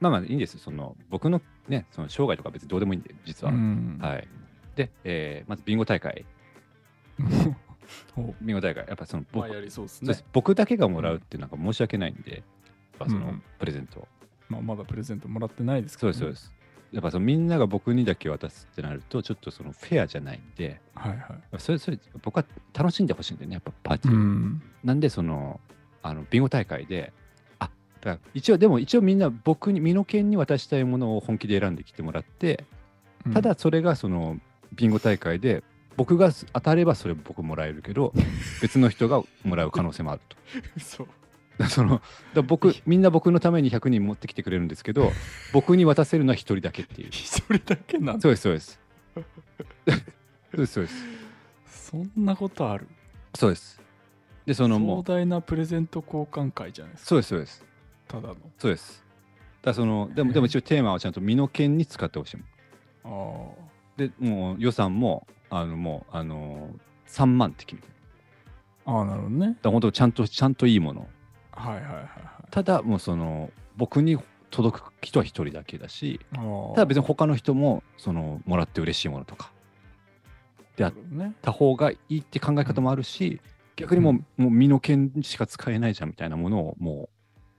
まあまあいいんですその僕のねその生涯とか別にどうでもいいんで実は、うん。はい。で、えーまずビンゴ大会。おビンゴ大会。やっぱその僕,、まあそうですね。僕だけがもらうってなんか申し訳ないんで、やっぱそのうん。プレゼントを、まあまだプレゼントもらってないですけどね。そうですそうですやっぱそのみんなが僕にだけ渡すってなるとちょっとそのフェアじゃないんではいはい。それそれ僕は楽しんでほしいんでねやっぱパーティーを、うん。なんでそのあのビンゴ大会であだから一応でも一応みんな僕に身の剣に渡したいものを本気で選んできてもらってただそれがそのビンゴ大会で僕が当たればそれ僕もらえるけど別の人がもらう可能性もあるとうん、そう。だ そのだ僕みんな僕のために100人持ってきてくれるんですけど 僕に渡せるのは1人だけっていう。一人だけなんだ。そうですそうです。そうですそうです。そんなことある？そうです。でそのもう。壮大なプレゼント交換会じゃないですか。そうですそうです。ただの。そうです。だそのでもでも一応テーマはちゃんと身の剣に使ってほしいもん。あでもう予算もあのもうあの3万って決めてる。あああなるほどね。だ本当ちゃんとちゃんといいものはいはいはいはい。ただもうその僕に届く人は一人だけだしただ別に他の人もそのもらって嬉しいものとかであった方がいいって考え方もあるし、逆にもう,、もう身の剣しか使えないじゃんみたいなものをも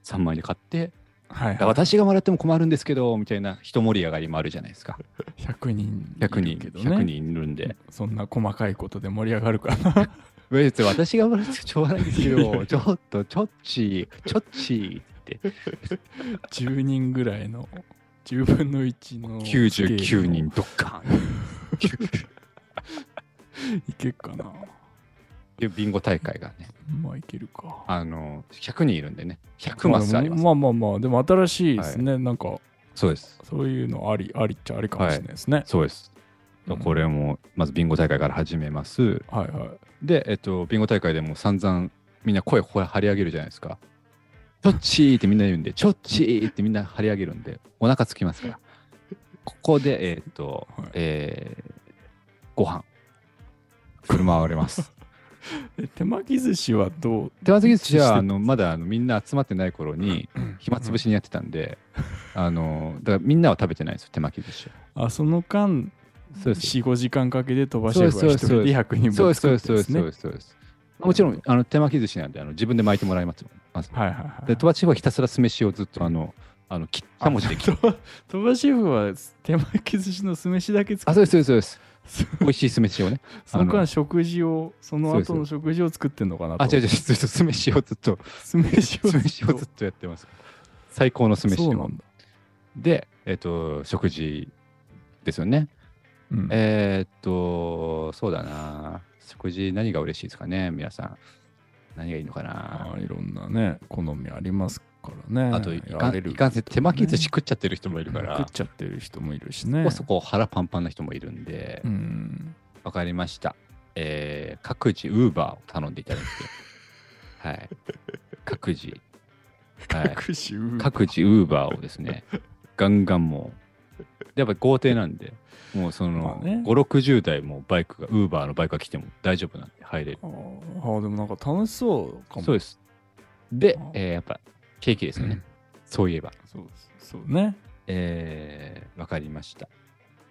う3枚で買って、はいはい。私がもらっても困るんですけどみたいな一盛り上がりもあるじゃないですか。100人100人いるけどね。100人いるんで。そんな細かいことで盛り上がるかな別に私がってもしょうがないんですけど ちょっとちょっちちょっちって。10人ぐらいの10分の1の99人ドッカーン。いけっかな。ビンゴ大会がね。まあいけるか。あの100人いるんでね。100マスあります、まあまあまあでも新しいですね、なんかそうです。そういうのありありっちゃありかもしれないですね、そうです。うんこれもまずビンゴ大会から始めます。はいはいで、えっと、ビンゴ大会でも散々みんな声張り上げるじゃないですか。ちょっちーってみんな言うんで、ちょっちーってみんな張り上げるんで、お腹つきますから。ここで、えっと、はいえーご飯、振る舞われます。え手巻き寿司はどう手渡寿司はあのまだあのみんな集まってない頃に暇つぶしにやってたんで、あのだからみんなは食べてないんですよ、手巻き寿司は。あその間そうです。45時間かけて飛ばしェフそうですが一人で100人分そうです、そう作です、そうです、ってですねそうです。そうですもちろんあの手巻き寿司なんであの自分で巻いてもらいますよ。まずはいはいはいで、鳥羽シェフはひたすら酢飯をずっとあの、あの、切った文字で切る。あ鳥羽シェフは手巻き寿司の酢飯だけ作あ、ってそうです、そうです、そうです。る美味しい酢飯をね。その間食事をその後の食事を作ってんのかなとあ、違う違う、酢飯をずっと、酢飯を酢飯をずっとやってます。最高の酢飯を。そうなんだ、で、えっ、と、食事ですよね。うん。えーっと、そうだな。食事何が嬉しいですかね、皆さん。何がいいのかな。あいろんなね好みありますからね。あと、いかんいかんせん手巻き寿司食っちゃってる人もいるから、食っちゃってる人もいるしそねこそこ腹パンパンな人もいるんで、うん。わかりました。えー各自、ウーバーを頼んでいただいて、はい。各自、はい。各自、ウーバー。をですね、ガンガンもう、やっぱり豪邸なんで、もうその、まあね5、60台もバイクが、ウーバーのバイクが来ても大丈夫なんで入れる。あーあでもなんか楽しそうかもそうです。であ、えーやっぱ、ケーキですよね。そういえば。そうですそうねえーわかりました。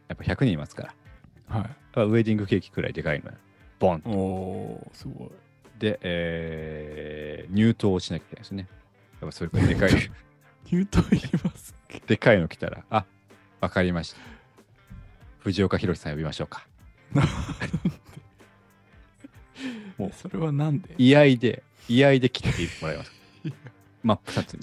やっぱ100人いますから。はいウェディングケーキくらいでかいのよボンおおーすごいで、えー入刀をしなきゃいけないですね。やっぱそれくらいでかい、言うと言いますでかいの来たら、あ、わかりました。藤岡弘さん呼びましょうか。もうそれはなんで？居合で、居合で切ってもらいます。真っ二つに。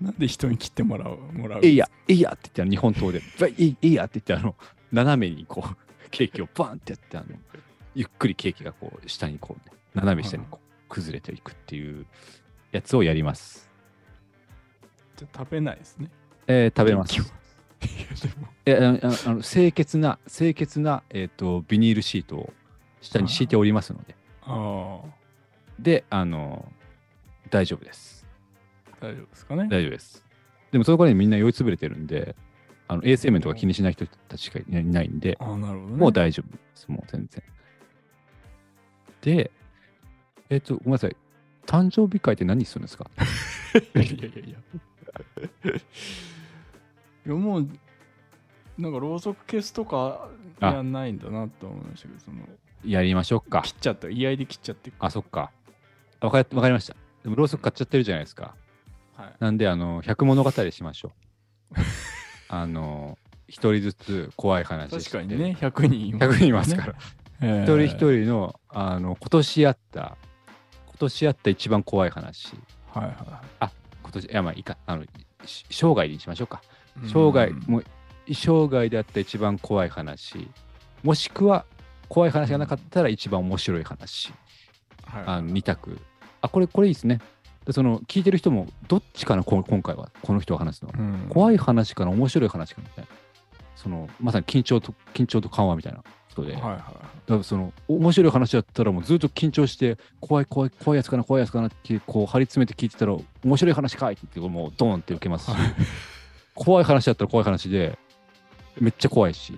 なんで人に切ってもらうもらう？えいや、えいやって言って、日本刀で、ばいいいいやって言って、あの、斜めにこう、ケーキをバーンってやって、あの、ゆっくりケーキがこう、下にこうね、斜め下にこう、崩れていくっていうやつをやります。じゃあ食べないですねえー食べます。いやでもえあのあの清潔な、清潔な、えー、とビニールシートを下に敷いておりますので、ああで、あの、大丈夫です。大丈夫ですかね大丈夫です。でもその頃にみんな酔いつぶれてるんで、あの衛生面とか気にしない人たちしかいないんで、ああなるほどねもう大丈夫です、もう全然。で、えっ、と、ごめんなさい。誕生日会って何するんですか？いやいやいや。いやもう、なんかろうそく消すとかあやんないんだなと思いましたけど、そのやりましょうか切。っちゃった、居合で切っちゃってあ、そっか。わかわかりました。でもろうそく買っちゃってるじゃないですか。はい。なんで、あの、百物語しましょう。あの、一人ずつ怖い話確かにね、100人います100人いますから。ら。一人一人の、あの、今年あった、今年あった一番怖い話。はいは今年、いや、まあいいか。あの、し生涯にしましょうか。い。生涯、うんもう、生涯であった一番怖い話。もしくは、怖い話がなかったら一番面白い話。はい。あの、二択。あ、これ、これいいですね。でその聞いてる人もどっちかなこ今回は。この人が話すのは、うん。怖い話かな面白い話かなみたいな。そのまさに緊張と緊張と緩和みたいな。人で、はいはいだからその面白い話だったらもうずっと緊張して怖い怖い怖いやつかな怖いやつかなってこう張り詰めて聞いてたら面白い話かいって言ってもうドーンって受けますし。怖い話だったら怖い話でめっちゃ怖いし。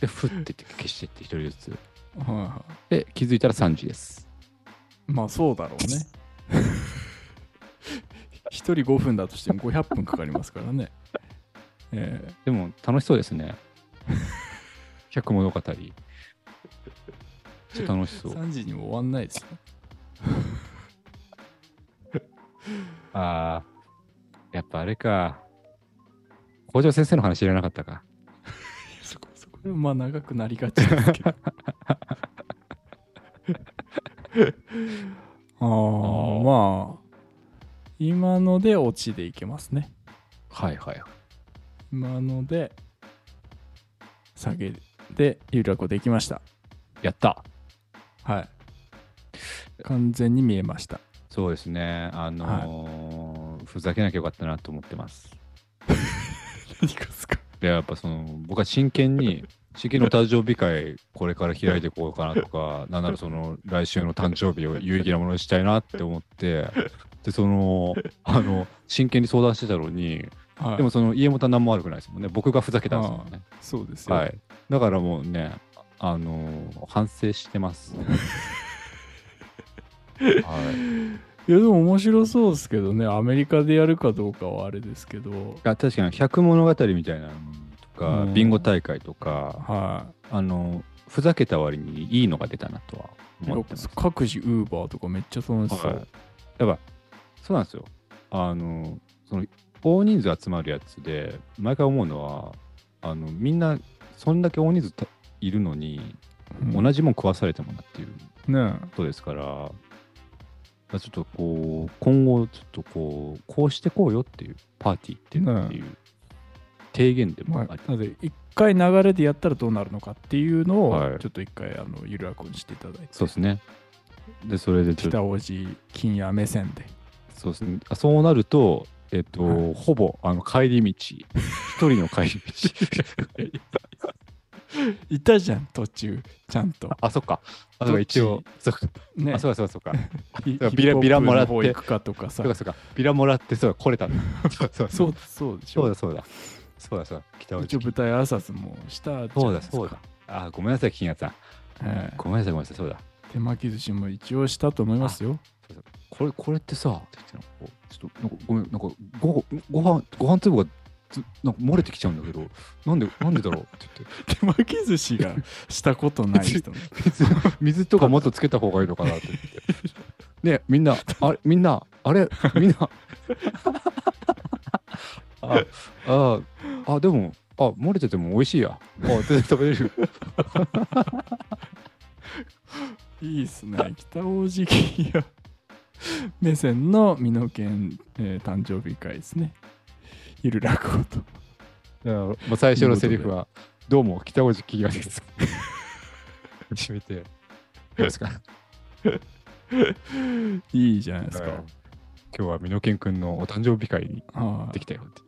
でふってって消してって一人ずつ。はいはで気づいたら3時です。いまあそうだろうね。一人5分だとしても500分かかりますからね。ええ。でも楽しそうですね。百物語。めっちゃ楽しそう。3時にも終わんないですよ。ああやっぱあれか校長先生の話知らなかったか。そこそこ。でまあ長くなりがちですけど。ああまあ今のでオチでいけますね。はいはい。今ので下げで有楽できました。やった。はい。完全に見えました。そうですね。あのーふざけなきゃよかったなと思ってます何がですか？でやっぱその僕は真剣に真剣の誕生日会これから開いていこうかなとか なんならその来週の誕生日を有意義なものにしたいなって思ってでそのあの真剣に相談してたのにはい。でもその家元は何も悪くないですもんね。僕がふざけたんですもんね。そうですよ、はい。だからもうねあのー反省してます。はいいやでも面白そうですけどね。アメリカでやるかどうかはあれですけど。あ確かに。百物語みたいなのとか、うん。ビンゴ大会とかはあのふざけた割にいいのが出たなとは思ってます。い各自ウーバーとかめっちゃ楽しそう、はい。やっぱそうなんですよ。あのその大人数集まるやつで毎回思うのはあのみんなそんだけ大人数たいるのに、うん。同じもん食わされてもなっていうねことですからちょっとこう今後ちょっとこうこうしてこうよっていうパーティーっていうねっていう提言でもまああり、なので一回流れでやったらどうなるのかっていうのを、はい。ちょっと一回あのゆるらくにしていただいて。そうですね。でそれでちょっと。北王子金谷目線で。そうですね。あそうなると、えっと、はい。ほぼあの帰り道、一人の帰り道。いたじゃん途中ちゃんとあ、そっか。あ、そうか一応、そっか。ねあ、そうか、そうか、そうか。ヒビラビラもらって行くかとかさそうか、そうか。ビラもらって、そうか、来れたんだ。そうそうそうそうでしょそうだ、そうだ。そうだ、そうだ。一応舞台挨拶もしたそうだ、そうだ。あ、ごめんなさい、金谷さん。はいごめんなさい、ごめんなさい、そうだ。手巻き寿司も一応したと思いますよこれ、これってさ、ちょっと、なんかごめん、なんかご、ご飯、ご飯粒がつなんか漏れてきちゃうんだけど、なんで、なんでだろう？って言って。手巻き寿司がしたことない人水水とかもっとつけた方がいいのかなって言って。ねみんな、あれ、みんな、あれ、みんな。あ、あ、あ、でも、あ、漏れてても美味しいや。あ、全然食べれる。いいっすね北大路金谷目線の美濃県、えー誕生日会ですねゆる落語とだからもう最初のセリフは、どうも、北大路金谷です。締めて、どうですか？いいじゃないですか、はい今日は美濃健くんのお誕生日会にはいできたよって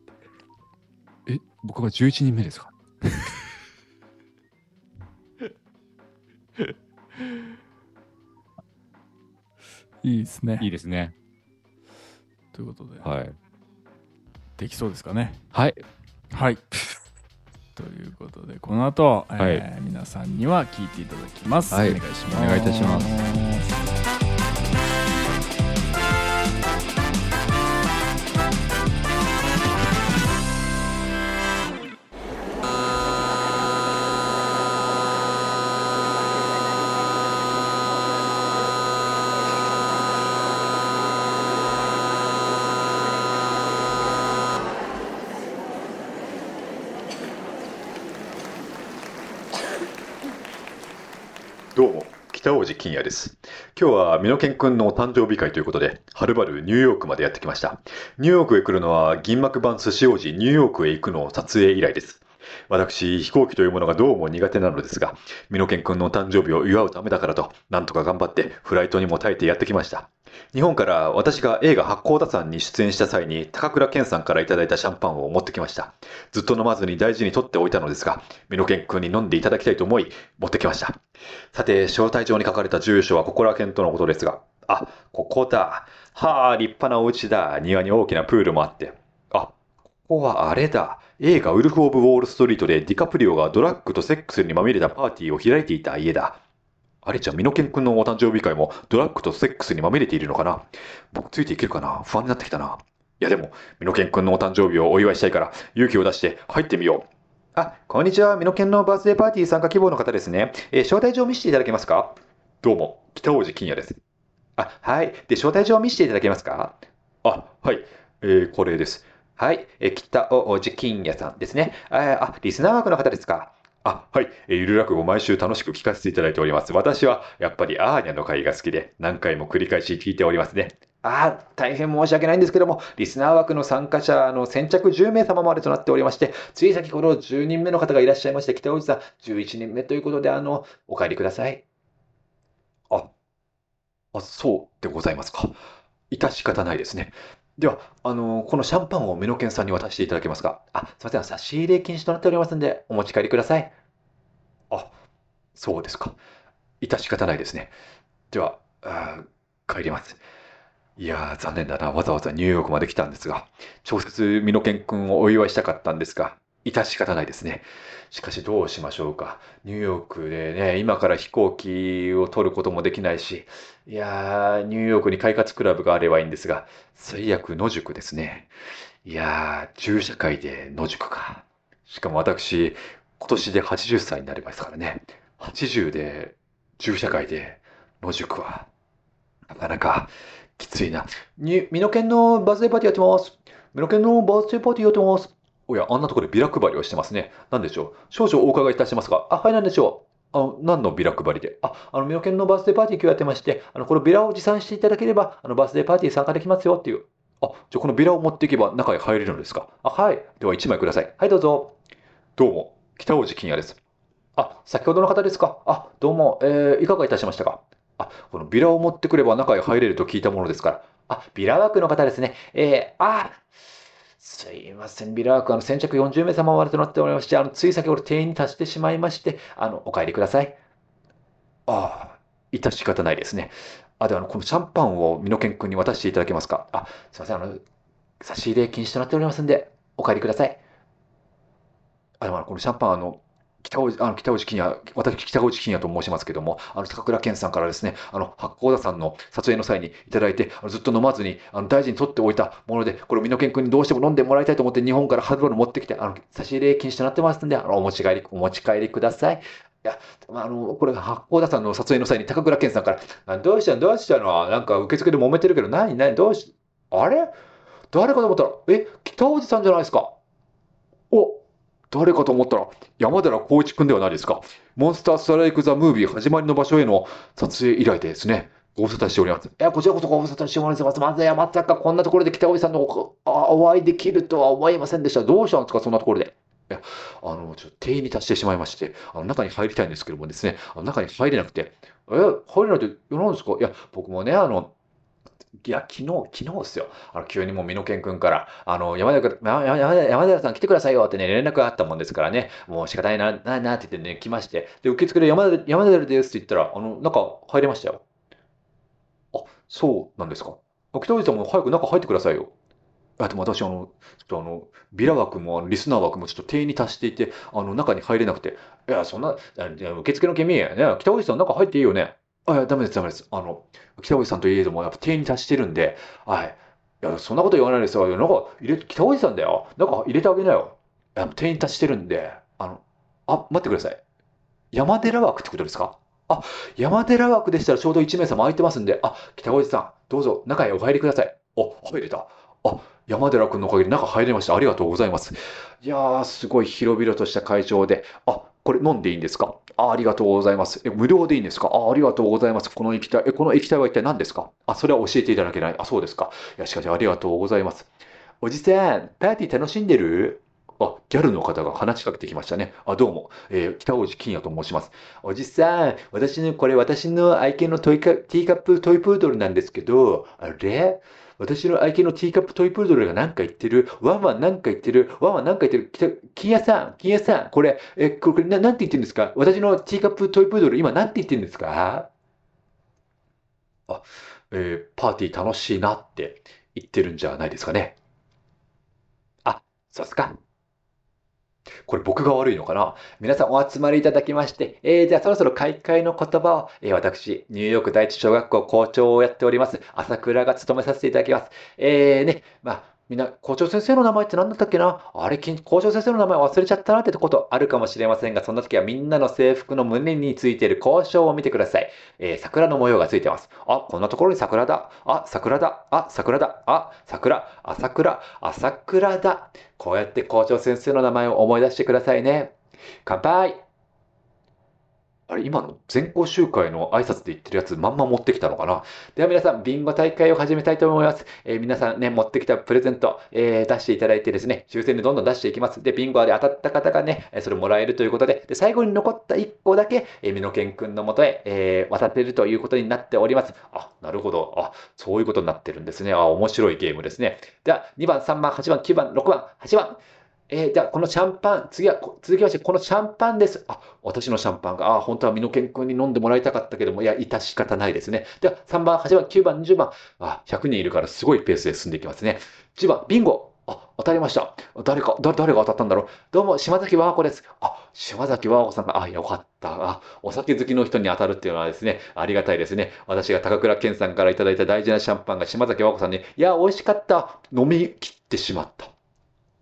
言って。え、僕が11人目ですか？いいですねいいですね。ということで、はい。できそうですかね。はい。はい。ということでこの後、えー皆さんには聞いていただきます、はい。お願いします。お願いいたしますどうも、北王子金也です。今日は美濃健くんのお誕生日会ということで、はるばるニューヨークまでやってきました。ニューヨークへ来るのは銀幕版寿司王子ニューヨークへ行くの撮影以来です。私、飛行機というものがどうも苦手なのですが、美濃健くんのお誕生日を祝うためだからと、なんとか頑張ってフライトにも耐えてやってきました。日本から私が映画八甲田山に出演した際に高倉健さんからいただいたシャンパンを持ってきました。ずっと飲まずに大事に取っておいたのですが、美濃健君に飲んでいただきたいと思い、持ってきました。さて、招待状に書かれた住所はここら県とのことですが、あ、ここだ。はあ、立派なお家だ。庭に大きなプールもあって。あ、ここはあれだ。映画ウルフ・オブ・ウォール・ストリートでディカプリオがドラッグとセックスにまみれたパーティーを開いていた家だ。あれじゃあ、ミノケン君のお誕生日会もドラッグとセックスにまみれているのかな？僕ついていけるかな？不安になってきたな。いやでも、ミノケン君のお誕生日をお祝いしたいから勇気を出して入ってみよう。あ、こんにちは。ミノケンのバースデーパーティー参加希望の方ですね。えー招待状を見せていただけますか？どうも、北王子金也です。あ、はい。で、招待状を見せていただけますか？あ、はい。えーこれです。はい。えー北王子金也さんですね。あ、あリスナー枠の方ですか？あ、はい。えーゆる落語毎週楽しく聞かせていただいております。私はやっぱりアーニャの会が好きで何回も繰り返し聞いておりますね。あー大変申し訳ないんですけども、リスナー枠の参加者の先着10名様までとなっておりまして、つい先ほど10人目の方がいらっしゃいまして、北王子さん11人目ということで、あの、お帰りください。あ、あ、そうでございますか。致し方ないですね。では、あの、このシャンパンをメノケンさんに渡していただけますか。あ、すみません、差し入れ禁止となっておりますので、お持ち帰りください。そうですか。致し方ないですね。では、あ帰ります。いやー、残念だな。わざわざニューヨークまで来たんですが、直接ミノケン君をお祝いしたかったんですが、致し方ないですね。しかしどうしましょうか。ニューヨークでね、今から飛行機を取ることもできないし、いやー、ニューヨークに快活クラブがあればいいんですが、最悪野宿ですね。いやー、銃社会で野宿か。しかも私、今年で80歳になりますからね。80で銃社会で野宿は、なかなかきついな。に、ミノケンのバースデーパーティーやってます。ミノケンのバースデーパーティーやってます。おや、あんなところでビラ配りをしてますね。なんでしょう？少々お伺いいたしますが、あ、はい、なんでしょう？あの、何のビラ配りで？あ、あの、ミノケンのバースデーパーティー今日やってまして、あの、このビラを持参していただければ、あの、バースデーパーティー参加できますよっていう。あ、じゃこのビラを持っていけば中へ入れるのですか？あ、はい。では1枚ください。はい、どうぞ。どうも、北王子金也です。あ、先ほどの方ですか？あ、どうも、えーいかがいたしましたか？あ、このビラを持ってくれば中へ入れると聞いたものですから。あ、ビラ枠の方ですね。えー、あ、すいません、ビラ枠、あの、先着40名様までとなっておりまして、あの、つい先ほど定員に達してしまいまして、あの、お帰りください。ああ、致し方ないですね。あ、では、あの、このシャンパンをミノケン君に渡していただけますか？あ、すいません、あの、差し入れ禁止となっておりますんで、お帰りください。あ、でも、このシャンパン、あの、北大、あの、北大路金也、私、北大路金也と申しますけども、あの、高倉健さんからですね、あの、八甲田さんの撮影の際にいただいて、あのずっと飲まずに、あの、大事に取っておいたもので、これ、美濃健君にどうしても飲んでもらいたいと思って、日本からハルバル持ってきて、あの、差し入れ禁止となってますんで、あの、お持ち帰り、お持ち帰りください。いや、あの、これ、八甲田さんの撮影の際に高倉健さんから、どうしたの？どうしたの？なんか受付で揉めてるけど、何？何？どうし、あれ？誰かと思ったら、え、北大路さんじゃないですか。お、誰かと思ったら、山寺宏一君ではないですか。モンスターストライク・ザ・ムービー始まりの場所への撮影依頼でですね、ご無沙汰しております。いや、こちらこそご無沙汰しております。まずやまさかこんなところで北大路さんのお会いできるとは思いませんでした。どうしたんですか、そんなところで。いや、あの、ちょっと定員に達してしまいまして、あの中に入りたいんですけどもですね、あの中に入れなくて、え、入れないって、なんですか？いや、僕もね、あの、いや、昨日、昨日ですよ。あの、急にもう、美濃健君から、あの、山寺、山山山山寺さん来てくださいよってね、連絡があったもんですからね、もう仕方ないな、ななって言ってね、来まして、で、受付で山寺、山寺ですって言ったら、あの、中入れましたよ。あ、そうなんですか。北口さんも早く中入ってくださいよ。あ、でも私、あの、ちょっとあの、ビラ枠も、リスナー枠もちょっと定員に達していて、あの、中に入れなくて、いや、そんな、受付の君、ね、北口さん中入っていいよね。あ、いや、ダメです、ダメです。あの、北口さんといえども、やっぱ定員に達してるんで、はい。いや、そんなこと言わないですよ。なんか、入れ、北口さんだよ。なんか入れてあげなよ。いや、定員に達してるんで、あの、あ、待ってください。山寺枠ってことですか？あ、山寺枠でしたらちょうど1名様空いてますんで、あ、北口さん、どうぞ中へお入りください。お、入れた。あ、山寺君のおかげで中入れました。ありがとうございます。いやー、すごい広々とした会場で、あ、これ飲んでいいんですか？あ、ありがとうございます。え、無料でいいんですか？あ、ありがとうございます。この液体、え、この液体は一体何ですか？あ、それは教えていただけない。あ、そうですか。いや、しかしありがとうございます。おじさん、パーティー楽しんでる？あ、ギャルの方が話しかけてきましたね。あ、どうも。えー北大路金也と申します。おじさん、私の、これ私の愛犬のトイカティーカップトイプードルなんですけど、あれ？私の愛犬のティーカップトイプードルが何か言ってる。ワンワン何か言ってる。ワンワン何か言ってる。きた金谷さん、金谷さん、これ、え、これ、ななんて言ってるんですか？私のティーカップトイプードル、今何て言ってるんですか？あ、えーパーティー楽しいなって言ってるんじゃないですかね。あ、そうっすか。これ僕が悪いのかな？皆さんお集まりいただきまして、えー、じゃあそろそろ開会の言葉を、えー私、ニューヨーク第一小学校校長をやっております、朝倉が務めさせていただきます。えーね、まあ、みんな、校長先生の名前って何だったっけな？あれ、校長先生の名前忘れちゃったなってことあるかもしれませんが、そんな時はみんなの制服の胸についている交渉を見てください。えー桜の模様がついてます。あ、こんなところに桜だ。あ、桜だ。あ、桜だ。あ、桜。あ、桜。あ、桜だ。こうやって校長先生の名前を思い出してくださいね。乾杯あれ、今の全校集会の挨拶で言ってるやつ、まんま持ってきたのかな？では皆さん、ビンゴ大会を始めたいと思います。えー皆さんね、持ってきたプレゼント、えー出していただいてですね、抽選でどんどん出していきます。で、ビンゴで当たった方がね、それもらえるということで、で最後に残った1個だけ、えー、美濃健くんのもとへ、えー渡せるということになっております。あ、なるほど。あ、そういうことになってるんですね。あ、面白いゲームですね。では、2番、3番、8番、9番、6番、8番。えー、じゃあ、このシャンパン、次は、続きまして、このシャンパンです。あ、私のシャンパンが、あ、本当は美濃健君に飲んでもらいたかったけども、いや、致し方ないですね。では、3番、8番、9番、20番。あ、100人いるからすごいペースで進んでいきますね。10番、ビンゴ。あ、当たりました。誰か、誰が当たったんだろう。どうも、島崎和歌子です。あ、島崎和歌子さんが、あ、よかった。あ、お酒好きの人に当たるっていうのはですね、ありがたいですね。私が高倉健さんからいただいた大事なシャンパンが島崎和子さんに、いや、美味しかった。飲み切ってしまった。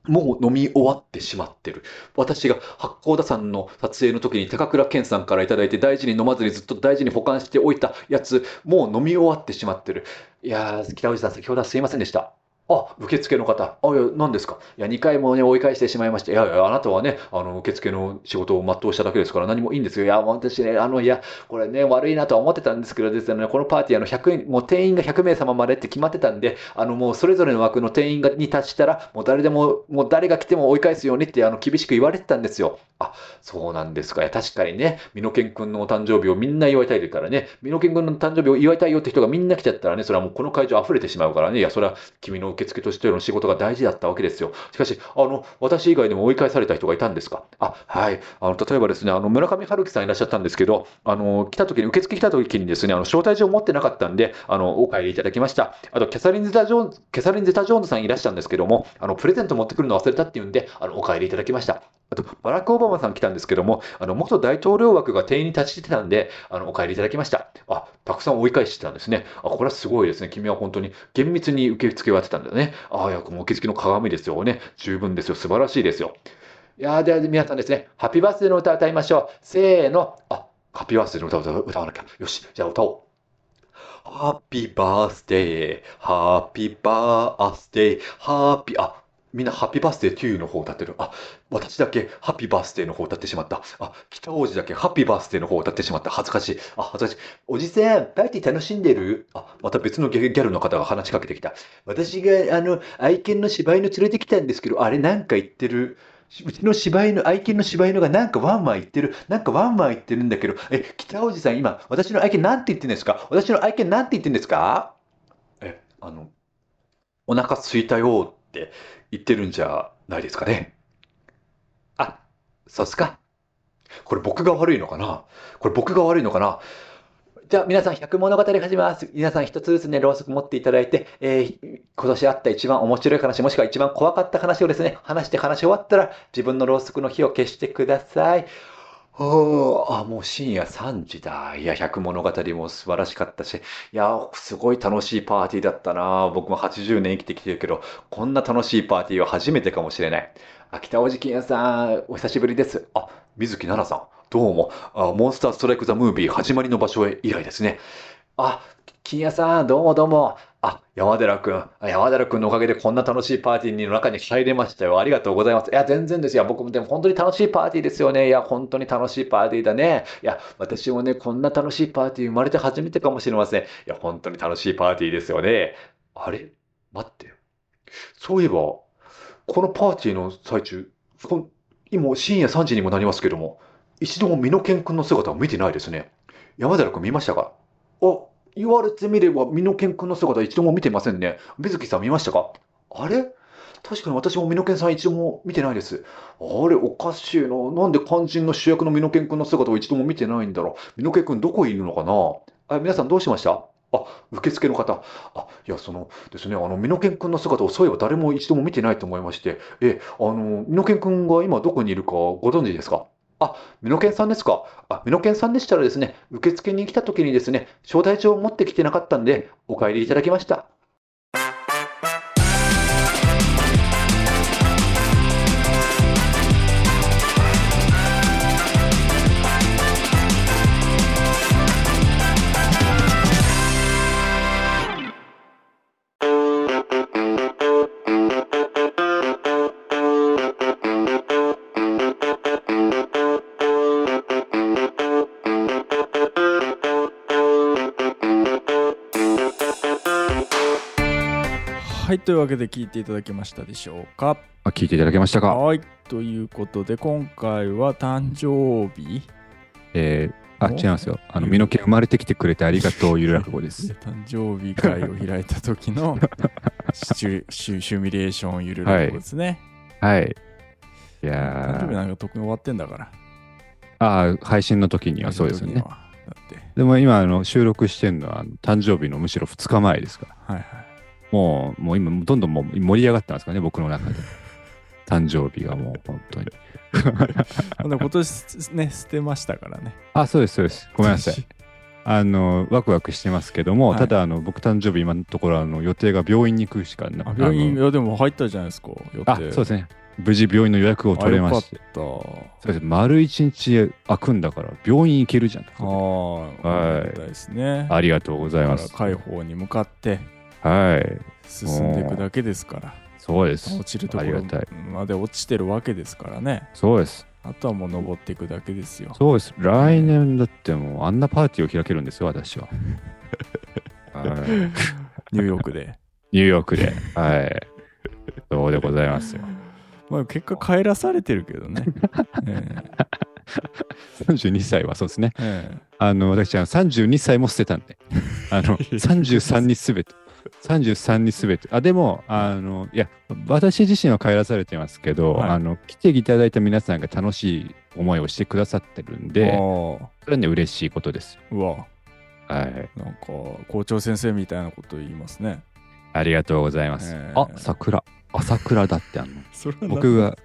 もう飲み終わってしまってる。私が八甲田山の撮影の時に高倉健さんから頂いて大事に飲まずにずっと大事に保管しておいたやつ、もう飲み終わってしまってる。いやー、北尾さん、先ほどはすいませんでした。あ、受付の方。あ、いや、何ですか？いや、2回もね、追い返してしまいまして。いやいや、あなたはね、あの、受付の仕事を全うしただけですから何もいいんですよ。いや、私ね、あの、いや、これね、悪いなとは思ってたんですけどですね、このパーティー、あの、100円、もう定員が100名様までって決まってたんで、あの、もうそれぞれの枠の定員がに達したら、もう誰でも、もう誰が来ても追い返すようにって、あの、厳しく言われてたんですよ。あ、そうなんですか。いや、確かにね、美濃健君のお誕生日をみんな祝いたいですからね、美濃健君の誕生日を祝いたいよって人がみんな来ちゃったらね、それはもうこの会場溢れてしまうからね、いや、それは君の受付としての仕事が大事だったわけですよ。しかし、あの、私以外でも追い返された人がいたんですか？あ、はい。あの、例えばですね、あの、村上春樹さんいらっしゃったんですけど、あの、来た時に、受付来た時にですね、あの、招待状を持ってなかったんで、あの、お帰りいただきました。あと、キャサリン・ゼタ・ジョーンズ、キャサリン・ゼタ・ジョーンズさんいらっしゃるんですけども、あの、プレゼント持ってくるの忘れたっていうんで、あの、お帰りいただきました。あと、バラック・オバマさん来たんですけども、あの、元大統領枠が定員に立ちてたんで、あの、お帰りいただきました。あ、たくさん追い返してたんですね。あ、これはすごいですね。君は本当に厳密に受付をやってたんだでね。ああ、いや、もう受付の鏡ですよね。十分ですよ。素晴らしいですよ。いやでは皆さんですね、ハッピーバースデーの歌を歌いましょう。せーの。あ、ハッピーバースデーの歌を歌歌わなきゃ。よし、じゃあ歌おう。ハッピーバースデー、ハッピーバースデー、ハッピー、あ、みんなハッピーバースデー2の方を歌ってる。あ、私だけハッピーバースデーの方を歌ってしまった。あ、北王子だけハッピーバースデーの方を歌ってしまった。恥ずかしい。あ、恥ずかしい。おじさん、パーティー楽しんでる？あ、また別のギャルの方が話しかけてきた。私が、あの、愛犬の柴犬連れてきたんですけど、あれなんか言ってる？うちの柴犬、愛犬の柴犬がなんかワンワン言ってる？なんかワンワン言ってるんだけど、え、北おじさん今、私の愛犬なんて言ってるんですか？私の愛犬なんて言ってるんですか？え、あの、お腹すいたよって言ってるんじゃないですかね。あ、そうっすか。これ僕が悪いのかな？これ僕が悪いのかな？じゃあ皆さん100物語始めます。皆さん一つずつね、ろうそく持っていただいて、えー今年あった一番面白い話、もしくは一番怖かった話をですね、話して話し終わったら、自分のろうそくの火を消してください。おーあ、もう深夜3時だ。いや、百物語も素晴らしかったし、いや、すごい楽しいパーティーだったな。僕も80年生きてきてるけど、こんな楽しいパーティーは初めてかもしれない。あ、北尾路金也さん、お久しぶりです。あ、水木奈々さん、どうも。あ、モンスターストライクザムービー始まりの場所へ以来ですね。あ、金谷さん、どうもどうも。あ、山寺くん。山寺くんのおかげでこんな楽しいパーティーの中に入れましたよ。ありがとうございます。いや、全然ですよ。僕もでも本当に楽しいパーティーですよね。いや、本当に楽しいパーティーだね。いや、私もね、こんな楽しいパーティー生まれて初めてかもしれません。いや、本当に楽しいパーティーですよね。あれ？待って。そういえば、このパーティーの最中、今深夜3時にもなりますけども、一度も美濃健君の姿を見てないですね。山寺君見ましたか？あ、言われてみれば美濃健君の姿一度も見てませんね。水木さん見ましたか？あれ？確かに私も美濃健さん一度も見てないです。あれ、おかしいな。なんで肝心の主役の美濃健君の姿を一度も見てないんだろう。美濃健君どこにいるのかな？あ、皆さんどうしました？あ、受付の方。あ、いや、そのですね、あの、美濃健君の姿をそういえば誰も一度も見てないと思いまして、え、あの、美濃健君が今どこにいるかご存知ですか？あ、美濃健さんですか？あ、美濃健さんでしたらですね、受付に来た時にですね、招待状を持ってきてなかったんで、お帰りいただきました。というわけで聞いていただけましたでしょうか？あ聞いていただけましたか？はい。ということで今回は誕生日。えー、あ、お？違いますよ。あの、身の毛生まれてきてくれてありがとう、ゆる落語です。誕生日会を開いた時の シチュシュシミュレーションゆる落語ですね、はい。い。誕やー、生日なんか特に終わってんだから。あー配信の時にはそうですよね。でも今、あの収録してるのは、誕生日のむしろ2日前ですから。はいはいもう、もう今、どんどんもう盛り上がってますからね、僕の中で。誕生日がもう、本当に。今年ね捨てましたからねあ、そうです、そうです。ごめんなさい。あの、ワクワクしてますけども、はいただ、あの、僕誕生日今のところ、あの、予定が病院に行くしかなあ病院いやでも入ったじゃないですか予定あ、そうですね。無事病院の予約を取れまして。あよかっそうです。丸一日空くんだから、病院行けるじゃん。たああはいですねありがとうございます解放に向かってはい。進んでいくだけですからそうです落。ちるところありがたいまで落ちてるわけですからねそうです。あとはもう登っていくだけですよそうです。来年だってもう、あんなパーティーを開けるんですよ、私は。はいニューヨークでニューヨークで。はい。そうでございますよ。まあ結果帰らされてるけどね え32歳はそうですね。ええあの、私は32歳も捨てたんで。あの、33にすべて。33にすべて。あ、でも、あの、いや、私自身は帰らされてますけど、はいあの、来ていただいた皆さんが楽しい思いをしてくださってるんえで、あそれはね、嬉しいことです。あうわはい。なんか校長先生みたいなこと言いますねありがとうございます。えーあ、桜。あ、桜だってあんの。それは僕が、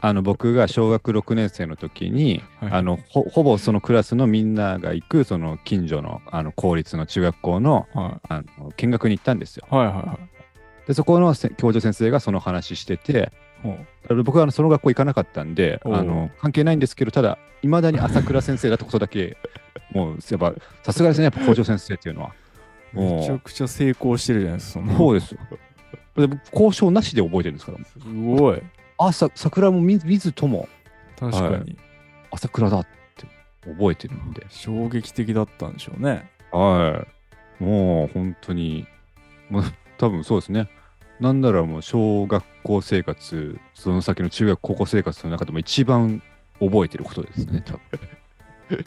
あの、僕が小学6年生の時に、はいあのほ、ほぼそのクラスのみんなが行く、その近所の、あの、公立の中学校の、はあの見学に行ったんですよ。いはいはいはいで、そこのせ教授先生がその話してて、僕はその学校行かなかったんで、あの関係ないんですけど、ただ、いまだに朝倉先生だってことだけ、もう、やっぱ、さすがですね、やっぱ校長先生っていうのは。めちゃくちゃ成功してるじゃないですかそうですよ。で僕交渉なしで覚えてるんですから。すごいあ、さ桜も見見ずとも、確かに、朝倉だって覚えてるんで。衝撃的だったんでしょうねはい。もう本当に、もう多分そうですね。なんならもう小学校生活、その先の中学高校生活の中でも一番覚えてることですね、多分。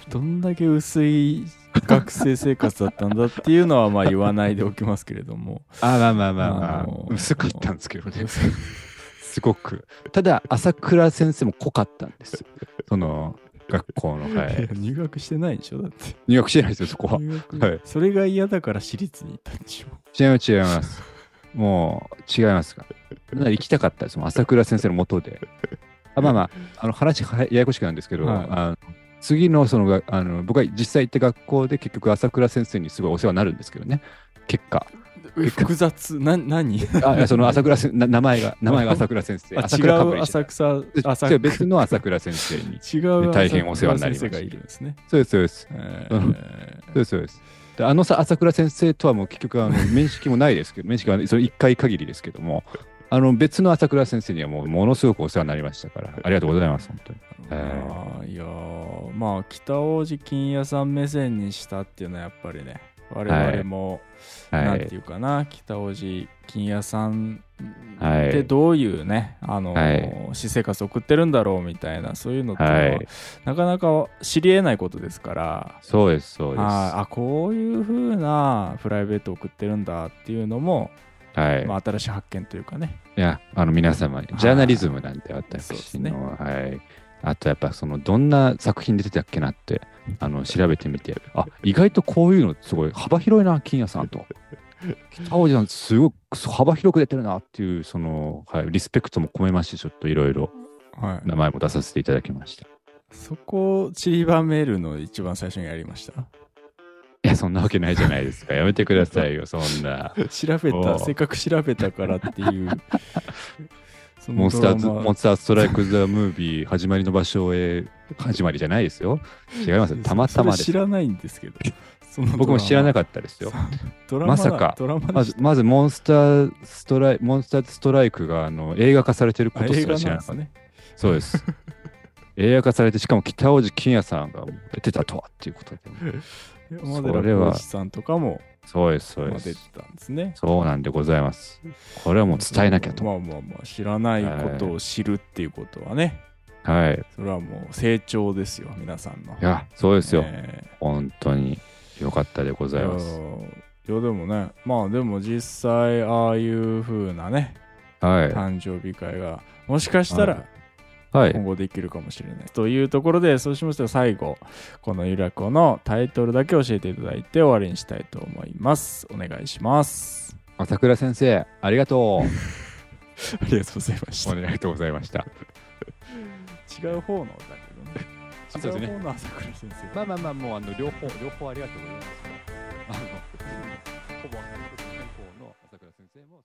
どんだけ薄い学生生活だったんだっていうのはまあ言わないでおきますけれども あまあまあまあまあ薄かったんですけどね。すごく。ただ、朝倉先生も濃かったんです。その、学校の、はいい。や入学してないでしょだって入学してないですよ、そこは。はいそれが嫌だから私立に行ったんでしょ違います、違います。もう、違いますか。な行きたかったです朝倉先生のもとで。あまあまあ、あの話はややこしくなんですけど、はいあの次のそのがあの僕が実際行った学校で結局朝倉先生にすごいお世話になるんですけどね結果え複雑？な何？あその朝倉せ名前が名前が朝倉先生。朝倉かぶ浅草浅違う別の朝倉先生に。違う大変お世話になりました。先生がいるんですね、そうですそうです。えうんそうですそうです。であのさ朝倉先生とはもう結局あの面識もないですけど面識はそれ1回限りですけどもあの別の朝倉先生にはもうものすごくお世話になりましたからありがとうございます本当に。えあーいやー。まあ北王子金屋さん目線にしたっていうのはやっぱりね我々も、はい。なんていうかな北大路金屋さんはい。でどういうね、あのはい。私生活を送ってるんだろうみたいなそういうのっていうのは、はい。なかなか知り得ないことですから。そうですそうです。はい。あこういう風なプライベートを送ってるんだっていうのも、はい、まあ、新しい発見というかね。いや、あの皆様に、はいジャーナリズムなんてそうです私ねの、はい。あとやっぱそのどんな作品出てたっけなってあの調べてみて、あ意外とこういうのすごい幅広いな、金谷さんと。北尾さん、すごく幅広く出てるなっていう、その、はい、リスペクトも込めまして、ちょっといろいろはい、名前も出させていただきました。いそこを散りばめるの一番最初にやりました？や、そんなわけないじゃないですか。やめてくださいよ、そんな。調べたせっかく調べたからっていうモンスターズ、モンスターストライク・ザ・ムービー始まりの場所へ始まりじゃないですよ。違いますよ。たまたまです知。らないんですけど僕も知らなかかったですよ。まさかまず、まずモンスターストライモンスターストライクがあの映画化されてることすら知らなかった。ねそうです。映画化されて、しかも北大路欣也さんが出てたとはっていうことで。山それは寺宏一さんとかもそうです、そうです。たんですねそうなんでございます。これはもう伝えなきゃと。まあまあまあ知らないことを知るっていうことはね、はい。それはもう成長ですよ皆さんのいや、そうですよ。え本当によかったでごえざいます。いやでもねまあでも実際ああいう風なねはい。誕生日会がもしかしたらはい。今後できるかもしれない、というところでそうしましたら最後このゆらこのタイトルだけ教えていただいて終わりにしたいと思いますお願いします朝倉先生、ありがと ありがとうございましう。たありがとうございました。違う方のだけどね違そう方の朝倉先生まあまあまあ、もうあの両方、両方ありがとうございます。あの、ほぼ、ほぼの朝倉先生も。